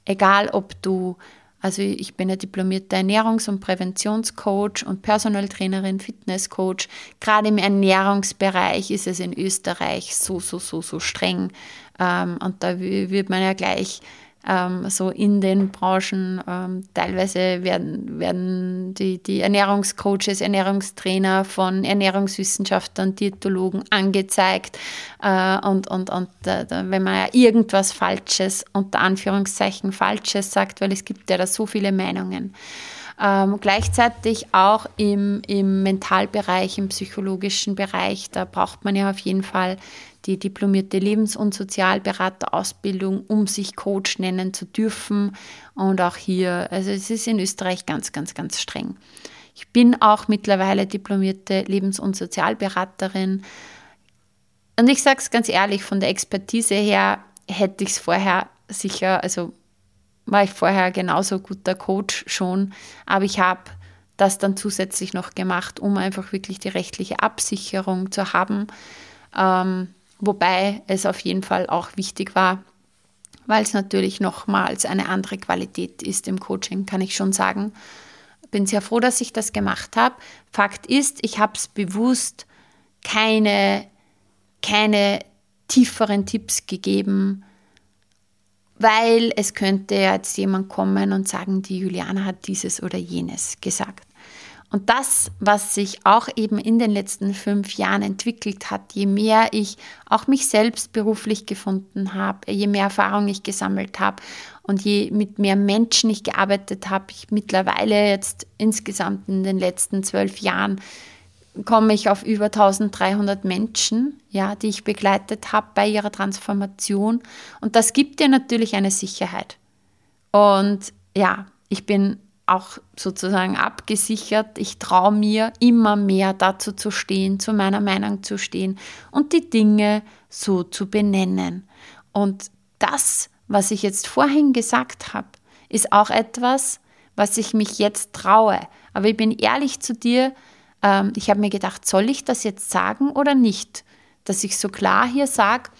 Egal, ob du, also ich bin ja diplomierter Ernährungs- und Präventionscoach und Personal Trainerin, Fitnesscoach. Gerade im Ernährungsbereich ist es in Österreich so, so, so, so streng. Ähm, und da wird man ja gleich ähm, so in den Branchen. Ähm, teilweise werden, werden die, die Ernährungscoaches, Ernährungstrainer von Ernährungswissenschaftlern, Diätologen angezeigt. Äh, und und, und äh, wenn man ja irgendwas Falsches, unter Anführungszeichen Falsches sagt, weil es gibt ja da so viele Meinungen. Ähm, gleichzeitig auch im, im Mentalbereich, im psychologischen Bereich, da braucht man ja auf jeden Fall die diplomierte Lebens- und Sozialberaterausbildung, um sich Coach nennen zu dürfen. Und auch hier, also es ist in Österreich ganz, ganz, ganz streng. Ich bin auch mittlerweile diplomierte Lebens- und Sozialberaterin. Und ich sage es ganz ehrlich, von der Expertise her hätte ich es vorher sicher, also war ich vorher genauso guter Coach schon, aber ich habe das dann zusätzlich noch gemacht, um einfach wirklich die rechtliche Absicherung zu haben. Ähm, Wobei es auf jeden Fall auch wichtig war, weil es natürlich nochmals eine andere Qualität ist im Coaching, kann ich schon sagen. Bin sehr froh, dass ich das gemacht habe. Fakt ist, ich habe es bewusst keine, keine tieferen Tipps gegeben, weil es könnte jetzt jemand kommen und sagen, die Juliana hat dieses oder jenes gesagt. Und das, was sich auch eben in den letzten fünf Jahren entwickelt hat, je mehr ich auch mich selbst beruflich gefunden habe, je mehr Erfahrung ich gesammelt habe und je mit mehr Menschen ich gearbeitet habe, ich mittlerweile jetzt insgesamt in den letzten zwölf Jahren komme ich auf über 1300 Menschen, ja, die ich begleitet habe bei ihrer Transformation. Und das gibt dir natürlich eine Sicherheit. Und ja, ich bin auch sozusagen abgesichert. Ich traue mir immer mehr dazu zu stehen, zu meiner Meinung zu stehen und die Dinge so zu benennen. Und das, was ich jetzt vorhin gesagt habe, ist auch etwas, was ich mich jetzt traue. Aber ich bin ehrlich zu dir, ähm, ich habe mir gedacht, soll ich das jetzt sagen oder nicht? Dass ich so klar hier sage,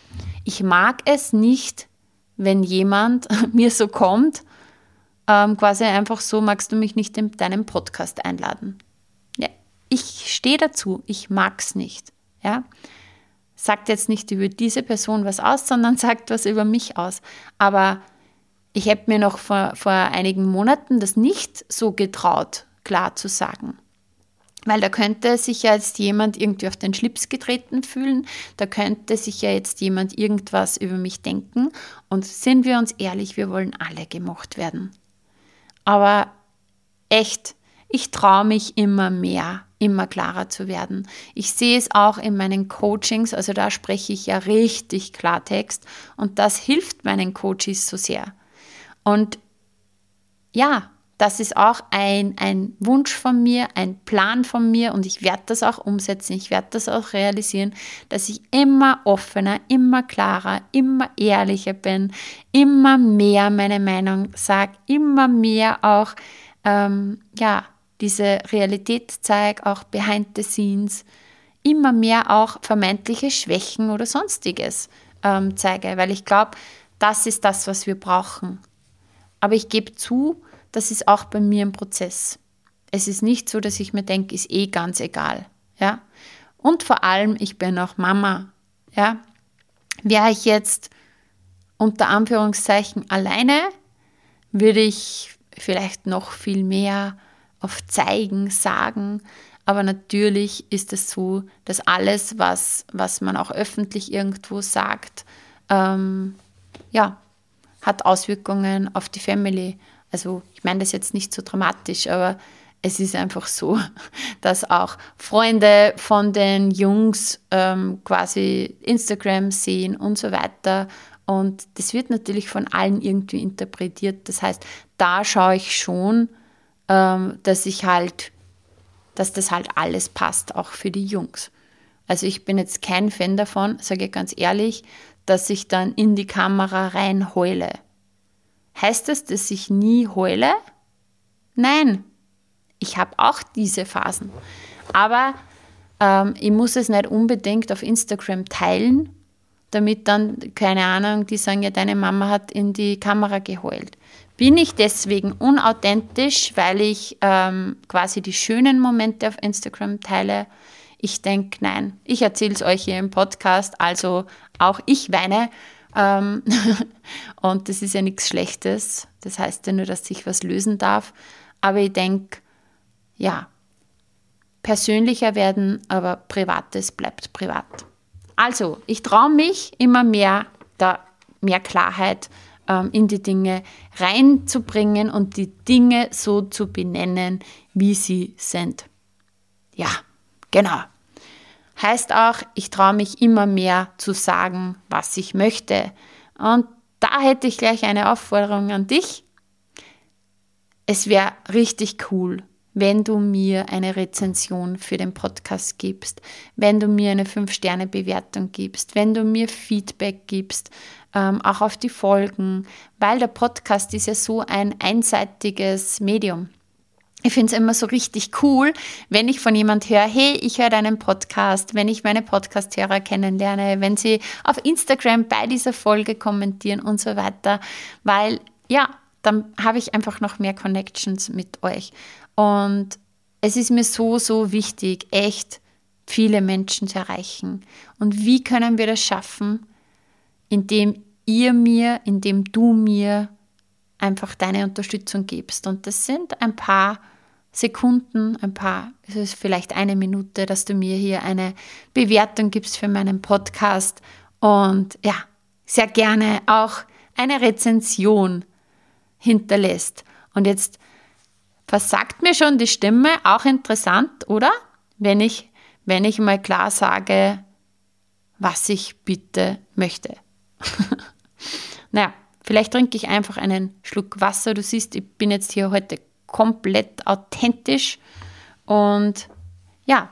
ich mag es nicht, wenn jemand [LAUGHS] mir so kommt ähm, quasi einfach so, magst du mich nicht in deinen Podcast einladen? Ja, ich stehe dazu, ich mag es nicht. Ja? Sagt jetzt nicht über diese Person was aus, sondern [LAUGHS] sagt was über mich aus. Aber ich hätte mir noch vor, vor einigen Monaten das nicht so getraut, klar zu sagen. Weil da könnte sich ja jetzt jemand irgendwie auf den Schlips getreten fühlen, da könnte sich ja jetzt jemand irgendwas über mich denken. Und sind wir uns ehrlich, wir wollen alle gemocht werden. Aber echt, ich traue mich immer mehr, immer klarer zu werden. Ich sehe es auch in meinen Coachings, also da spreche ich ja richtig Klartext und das hilft meinen Coaches so sehr. Und ja, das ist auch ein, ein Wunsch von mir, ein Plan von mir und ich werde das auch umsetzen, ich werde das auch realisieren, dass ich immer offener, immer klarer, immer ehrlicher bin, immer mehr meine Meinung sage, immer mehr auch ähm, ja, diese Realität zeige, auch behind the scenes, immer mehr auch vermeintliche Schwächen oder sonstiges ähm, zeige, weil ich glaube, das ist das, was wir brauchen. Aber ich gebe zu, das ist auch bei mir ein Prozess. Es ist nicht so, dass ich mir denke, ist eh ganz egal. Ja? Und vor allem, ich bin auch Mama. Ja? Wäre ich jetzt unter Anführungszeichen alleine, würde ich vielleicht noch viel mehr auf zeigen, sagen. Aber natürlich ist es so, dass alles, was, was man auch öffentlich irgendwo sagt, ähm, ja, hat Auswirkungen auf die Family, also ich meine das jetzt nicht so dramatisch, aber es ist einfach so, [LAUGHS] dass auch Freunde von den Jungs ähm, quasi Instagram sehen und so weiter. Und das wird natürlich von allen irgendwie interpretiert. Das heißt, da schaue ich schon, ähm, dass ich halt, dass das halt alles passt, auch für die Jungs. Also ich bin jetzt kein Fan davon, sage ich ganz ehrlich, dass ich dann in die Kamera rein heule. Heißt das, dass ich nie heule? Nein, ich habe auch diese Phasen. Aber ähm, ich muss es nicht unbedingt auf Instagram teilen, damit dann, keine Ahnung, die sagen, ja, deine Mama hat in die Kamera geheult. Bin ich deswegen unauthentisch, weil ich ähm, quasi die schönen Momente auf Instagram teile? Ich denke, nein. Ich erzähle es euch hier im Podcast, also auch ich weine. Ähm [LAUGHS] und das ist ja nichts Schlechtes. Das heißt ja nur, dass sich was lösen darf. Aber ich denke, ja, persönlicher werden, aber privates bleibt privat. Also, ich traue mich immer mehr, da mehr Klarheit ähm, in die Dinge reinzubringen und die Dinge so zu benennen, wie sie sind. Ja, genau. Heißt auch, ich traue mich immer mehr zu sagen, was ich möchte. Und da hätte ich gleich eine Aufforderung an dich. Es wäre richtig cool, wenn du mir eine Rezension für den Podcast gibst, wenn du mir eine 5-Sterne-Bewertung gibst, wenn du mir Feedback gibst, ähm, auch auf die Folgen, weil der Podcast ist ja so ein einseitiges Medium. Ich finde es immer so richtig cool, wenn ich von jemand höre, hey, ich höre deinen Podcast, wenn ich meine Podcast-Hörer kennenlerne, wenn sie auf Instagram bei dieser Folge kommentieren und so weiter, weil ja, dann habe ich einfach noch mehr Connections mit euch. Und es ist mir so, so wichtig, echt viele Menschen zu erreichen. Und wie können wir das schaffen? Indem ihr mir, indem du mir einfach deine Unterstützung gibst. Und das sind ein paar Sekunden, ein paar, es ist vielleicht eine Minute, dass du mir hier eine Bewertung gibst für meinen Podcast. Und ja, sehr gerne auch eine Rezension hinterlässt. Und jetzt versagt mir schon die Stimme, auch interessant, oder? Wenn ich, wenn ich mal klar sage, was ich bitte möchte. [LAUGHS] naja, vielleicht trinke ich einfach einen Schluck Wasser. Du siehst, ich bin jetzt hier heute komplett authentisch und ja,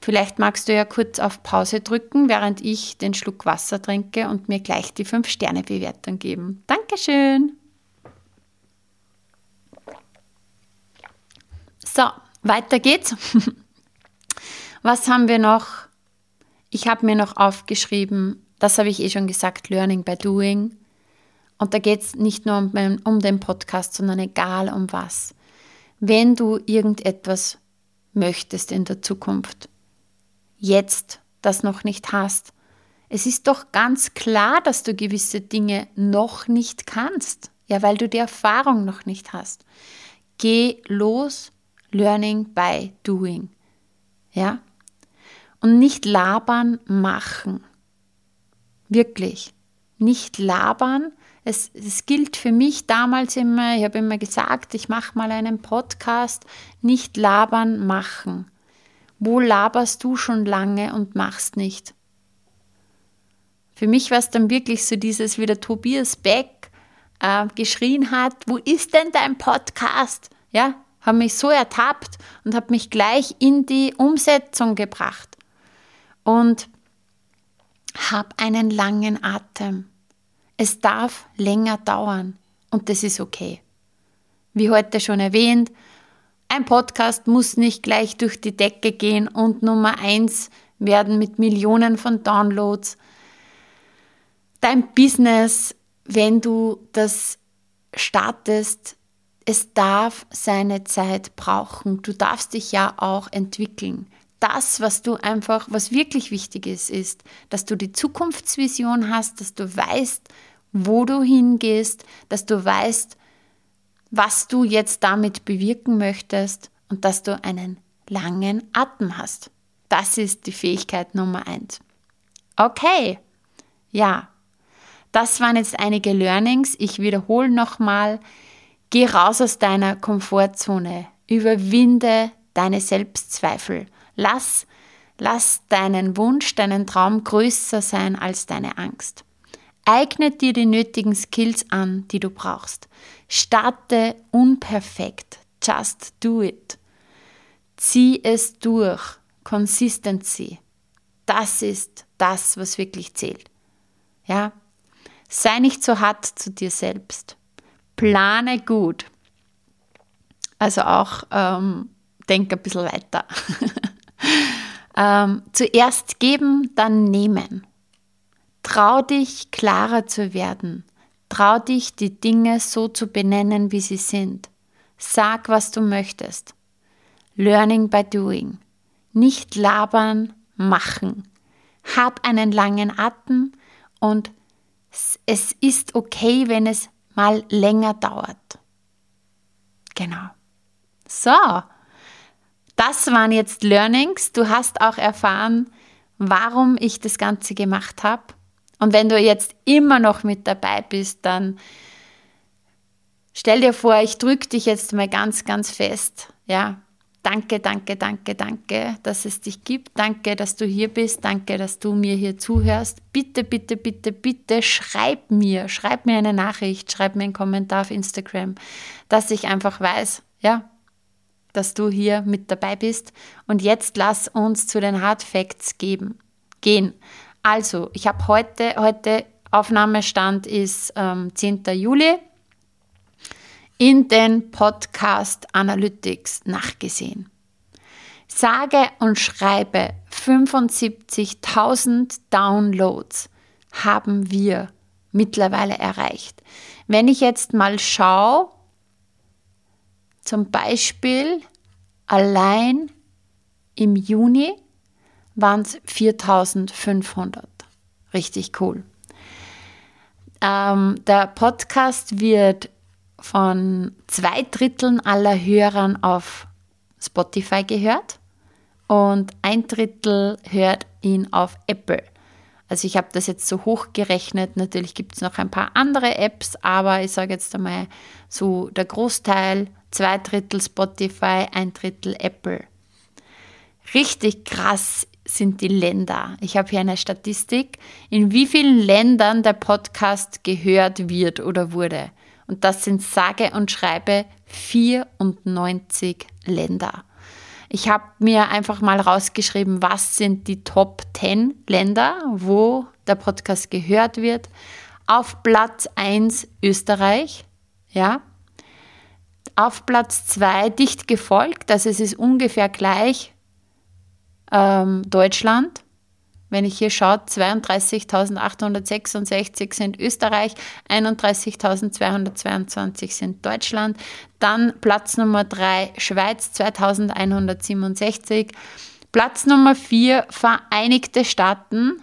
vielleicht magst du ja kurz auf Pause drücken, während ich den Schluck Wasser trinke und mir gleich die 5-Sterne-Bewertung geben. Dankeschön! So, weiter geht's. [LAUGHS] Was haben wir noch? Ich habe mir noch aufgeschrieben, das habe ich eh schon gesagt, Learning by Doing. Und da geht es nicht nur um, den Podcast, sondern egal um was. Wenn du irgendetwas möchtest in der Zukunft, jetzt das noch nicht hast, es ist doch ganz klar, dass du gewisse Dinge noch nicht kannst, ja, weil du die Erfahrung noch nicht hast. Geh los Learning by Doing. Ja? Und nicht labern, machen. Wirklich. Nicht labern. Es, es gilt für mich damals immer, ich habe immer gesagt, ich mache mal einen Podcast. Nicht labern, machen. Wo laberst du schon lange und machst nicht? Für mich war es dann wirklich so dieses, wie der Tobias Beck äh, geschrien hat, wo ist denn dein Podcast? Ja, habe mich so ertappt und habe mich gleich in die Umsetzung gebracht und habe einen langen Atem. Es darf länger dauern und das ist okay. Wie heute schon erwähnt, ein Podcast muss nicht gleich durch die Decke gehen und Nummer eins werden mit Millionen von Downloads. Dein Business, wenn du das startest, es darf seine Zeit brauchen. Du darfst dich ja auch entwickeln. Das, was du einfach, was wirklich wichtig ist, ist, dass du die Zukunftsvision hast, dass du weißt, wo du hingehst, dass du weißt, was du jetzt damit bewirken möchtest und dass du einen langen Atem hast. Das ist die Fähigkeit Nummer eins. Okay, ja, das waren jetzt einige Learnings. Ich wiederhole nochmal, Geh raus aus deiner Komfortzone. Überwinde deine Selbstzweifel. Lass, lass deinen Wunsch, deinen Traum größer sein als deine Angst. Eigne dir die nötigen Skills an, die du brauchst. Starte unperfekt. Just do it. Zieh es durch. Consistency. Das ist das, was wirklich zählt. Ja, sei nicht so hart zu dir selbst. Plane gut. Also auch ähm, denk ein bisschen weiter. [LAUGHS] ähm, zuerst geben, dann nehmen. Trau dich, klarer zu werden. Trau dich, die Dinge so zu benennen, wie sie sind. Sag, was du möchtest. Learning by doing. Nicht labern, machen. Hab einen langen Atem und es ist okay, wenn es mal länger dauert. Genau. So, das waren jetzt Learnings. Du hast auch erfahren, warum ich das Ganze gemacht habe. Und wenn du jetzt immer noch mit dabei bist, dann stell dir vor, ich drücke dich jetzt mal ganz, ganz fest. Ja, danke, danke, danke, danke, dass es dich gibt. Danke, dass du hier bist. Danke, dass du mir hier zuhörst. Bitte, bitte, bitte, bitte schreib mir, schreib mir eine Nachricht, schreib mir einen Kommentar auf Instagram, dass ich einfach weiß, ja, dass du hier mit dabei bist. Und jetzt lass uns zu den Hard Facts geben, gehen. Also, ich habe heute, heute Aufnahmestand ist ähm, 10. Juli in den Podcast Analytics nachgesehen. Sage und schreibe 75.000 Downloads haben wir mittlerweile erreicht. Wenn ich jetzt mal schaue, zum Beispiel allein im Juni waren es 4500. Richtig cool. Ähm, der Podcast wird von zwei Dritteln aller Hörern auf Spotify gehört und ein Drittel hört ihn auf Apple. Also ich habe das jetzt so hochgerechnet. Natürlich gibt es noch ein paar andere Apps, aber ich sage jetzt einmal so der Großteil zwei Drittel Spotify, ein Drittel Apple. Richtig krass sind die Länder. Ich habe hier eine Statistik, in wie vielen Ländern der Podcast gehört wird oder wurde. Und das sind sage und schreibe 94 Länder. Ich habe mir einfach mal rausgeschrieben, was sind die Top 10 Länder, wo der Podcast gehört wird. Auf Platz 1 Österreich, ja, auf Platz 2 dicht gefolgt, also es ist ungefähr gleich ähm, Deutschland. Wenn ich hier schaue, 32.866 sind Österreich, 31.222 sind Deutschland. Dann Platz Nummer 3 Schweiz, 2.167. Platz Nummer 4 Vereinigte Staaten,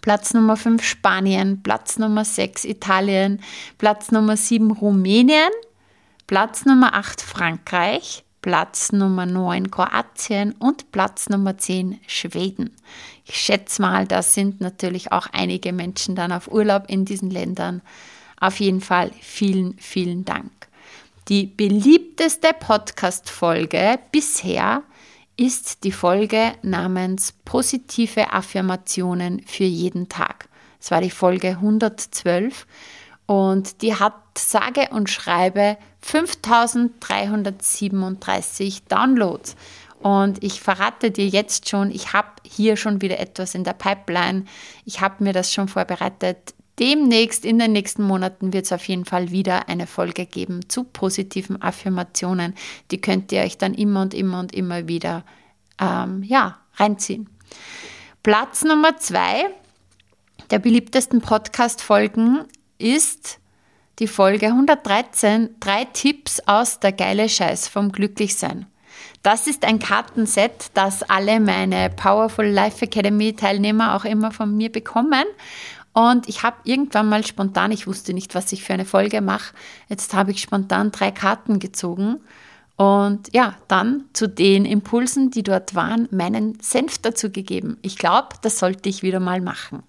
Platz Nummer 5 Spanien, Platz Nummer 6 Italien, Platz Nummer 7 Rumänien, Platz Nummer 8 Frankreich, Platz Nummer 9 Kroatien und Platz Nummer 10 Schweden. Ich schätze mal, da sind natürlich auch einige Menschen dann auf Urlaub in diesen Ländern. Auf jeden Fall vielen, vielen Dank. Die beliebteste Podcast-Folge bisher ist die Folge namens Positive Affirmationen für jeden Tag. Es war die Folge 112 und die hat sage und schreibe 5337 Downloads. Und ich verrate dir jetzt schon, ich habe hier schon wieder etwas in der Pipeline. Ich habe mir das schon vorbereitet. Demnächst, in den nächsten Monaten, wird es auf jeden Fall wieder eine Folge geben zu positiven Affirmationen. Die könnt ihr euch dann immer und immer und immer wieder ähm, ja, reinziehen. Platz Nummer zwei der beliebtesten Podcast-Folgen ist die Folge 113, drei Tipps aus der geile Scheiß vom Glücklichsein. Das ist ein Kartenset, das alle meine Powerful Life Academy Teilnehmer auch immer von mir bekommen. Und ich habe irgendwann mal spontan, ich wusste nicht, was ich für eine Folge mache, jetzt habe ich spontan drei Karten gezogen und ja, dann zu den Impulsen, die dort waren, meinen Senf dazu gegeben. Ich glaube, das sollte ich wieder mal machen.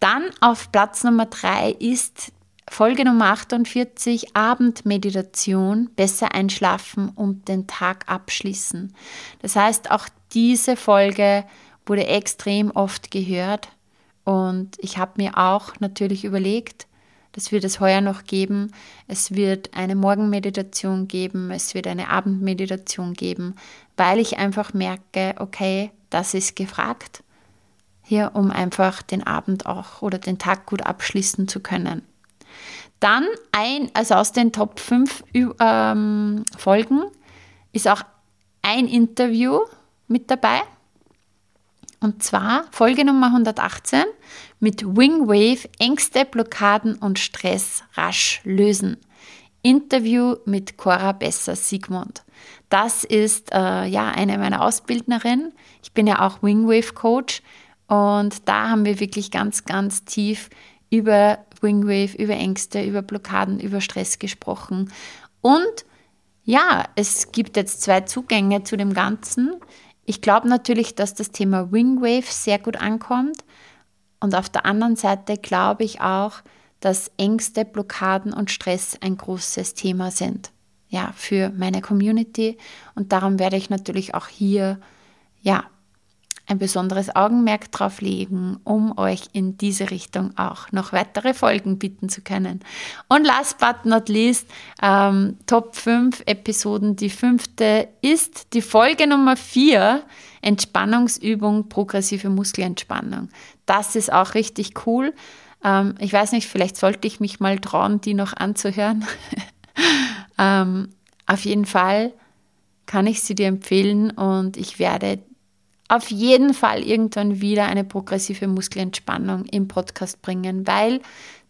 Dann auf Platz Nummer drei ist Folge Nummer 48, Abendmeditation, besser einschlafen und den Tag abschließen. Das heißt, auch diese Folge wurde extrem oft gehört und ich habe mir auch natürlich überlegt, dass wir das heuer noch geben. Es wird eine Morgenmeditation geben, es wird eine Abendmeditation geben, weil ich einfach merke, okay, das ist gefragt. hier, um einfach den Abend auch oder den Tag gut abschließen zu können. Dann ein, also aus den Top 5 ähm, Folgen ist auch ein Interview mit dabei. Und zwar Folge Nummer 118 mit Wingwave Ängste, Blockaden und Stress rasch lösen. Interview mit Cora Besser-Sigmund. Das ist äh, ja eine meiner Ausbildnerinnen. Ich bin ja auch Wingwave Coach und da haben wir wirklich ganz, ganz tief über Wingwave, über Ängste, über Blockaden, über Stress gesprochen. Und ja, es gibt jetzt zwei Zugänge zu dem Ganzen. Ich glaube natürlich, dass das Thema Wingwave sehr gut ankommt. Und auf der anderen Seite glaube ich auch, dass Ängste, Blockaden und Stress ein großes Thema sind. Ja, für meine Community. Und darum werde ich natürlich auch hier, ja, ein besonderes Augenmerk drauf legen, um euch in diese Richtung auch noch weitere Folgen bieten zu können. Und last but not least, ähm, Top 5 Episoden. Die fünfte ist die Folge Nummer 4, Entspannungsübung, progressive Muskelentspannung. Das ist auch richtig cool. Ähm, ich weiß nicht, vielleicht sollte ich mich mal trauen, die noch anzuhören. [LAUGHS] ähm, auf jeden Fall kann ich sie dir empfehlen und ich werde auf jeden Fall irgendwann wieder eine progressive Muskelentspannung im Podcast bringen, weil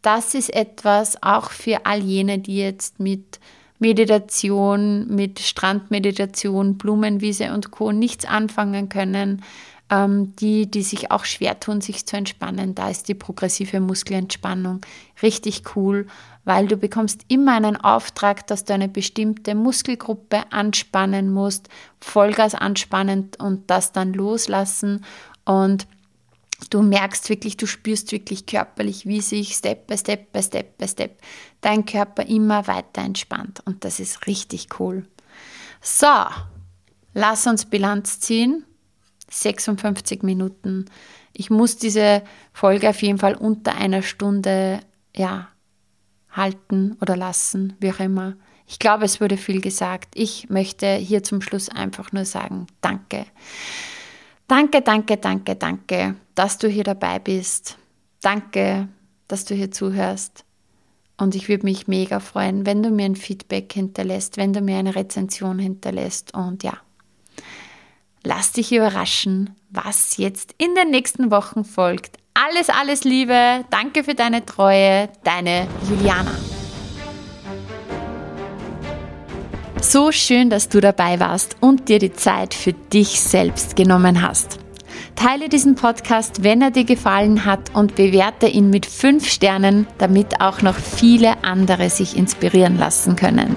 das ist etwas auch für all jene, die jetzt mit Meditation, mit Strandmeditation, Blumenwiese und Co. nichts anfangen können, ähm, die, die sich auch schwer tun, sich zu entspannen. Da ist die progressive Muskelentspannung richtig cool, weil du bekommst immer einen Auftrag, dass du eine bestimmte Muskelgruppe anspannen musst, Vollgas anspannen und das dann loslassen und du merkst wirklich, du spürst wirklich körperlich, wie sich Step by Step by Step by Step dein Körper immer weiter entspannt und das ist richtig cool. So, lass uns Bilanz ziehen. 56 Minuten. Ich muss diese Folge auf jeden Fall unter einer Stunde ja, halten oder lassen, wie auch immer. Ich glaube, es wurde viel gesagt. Ich möchte hier zum Schluss einfach nur sagen, danke. Danke, danke, danke, danke, dass du hier dabei bist. Danke, dass du hier zuhörst. Und ich würde mich mega freuen, wenn du mir ein Feedback hinterlässt, wenn du mir eine Rezension hinterlässt. Und ja, lass dich überraschen, was jetzt in den nächsten Wochen folgt. Alles, alles Liebe. Danke für deine Treue. Deine Juliana. So schön, dass du dabei warst und dir die Zeit für dich selbst genommen hast. Teile diesen Podcast, wenn er dir gefallen hat und bewerte ihn mit 5 Sternen, damit auch noch viele andere sich inspirieren lassen können.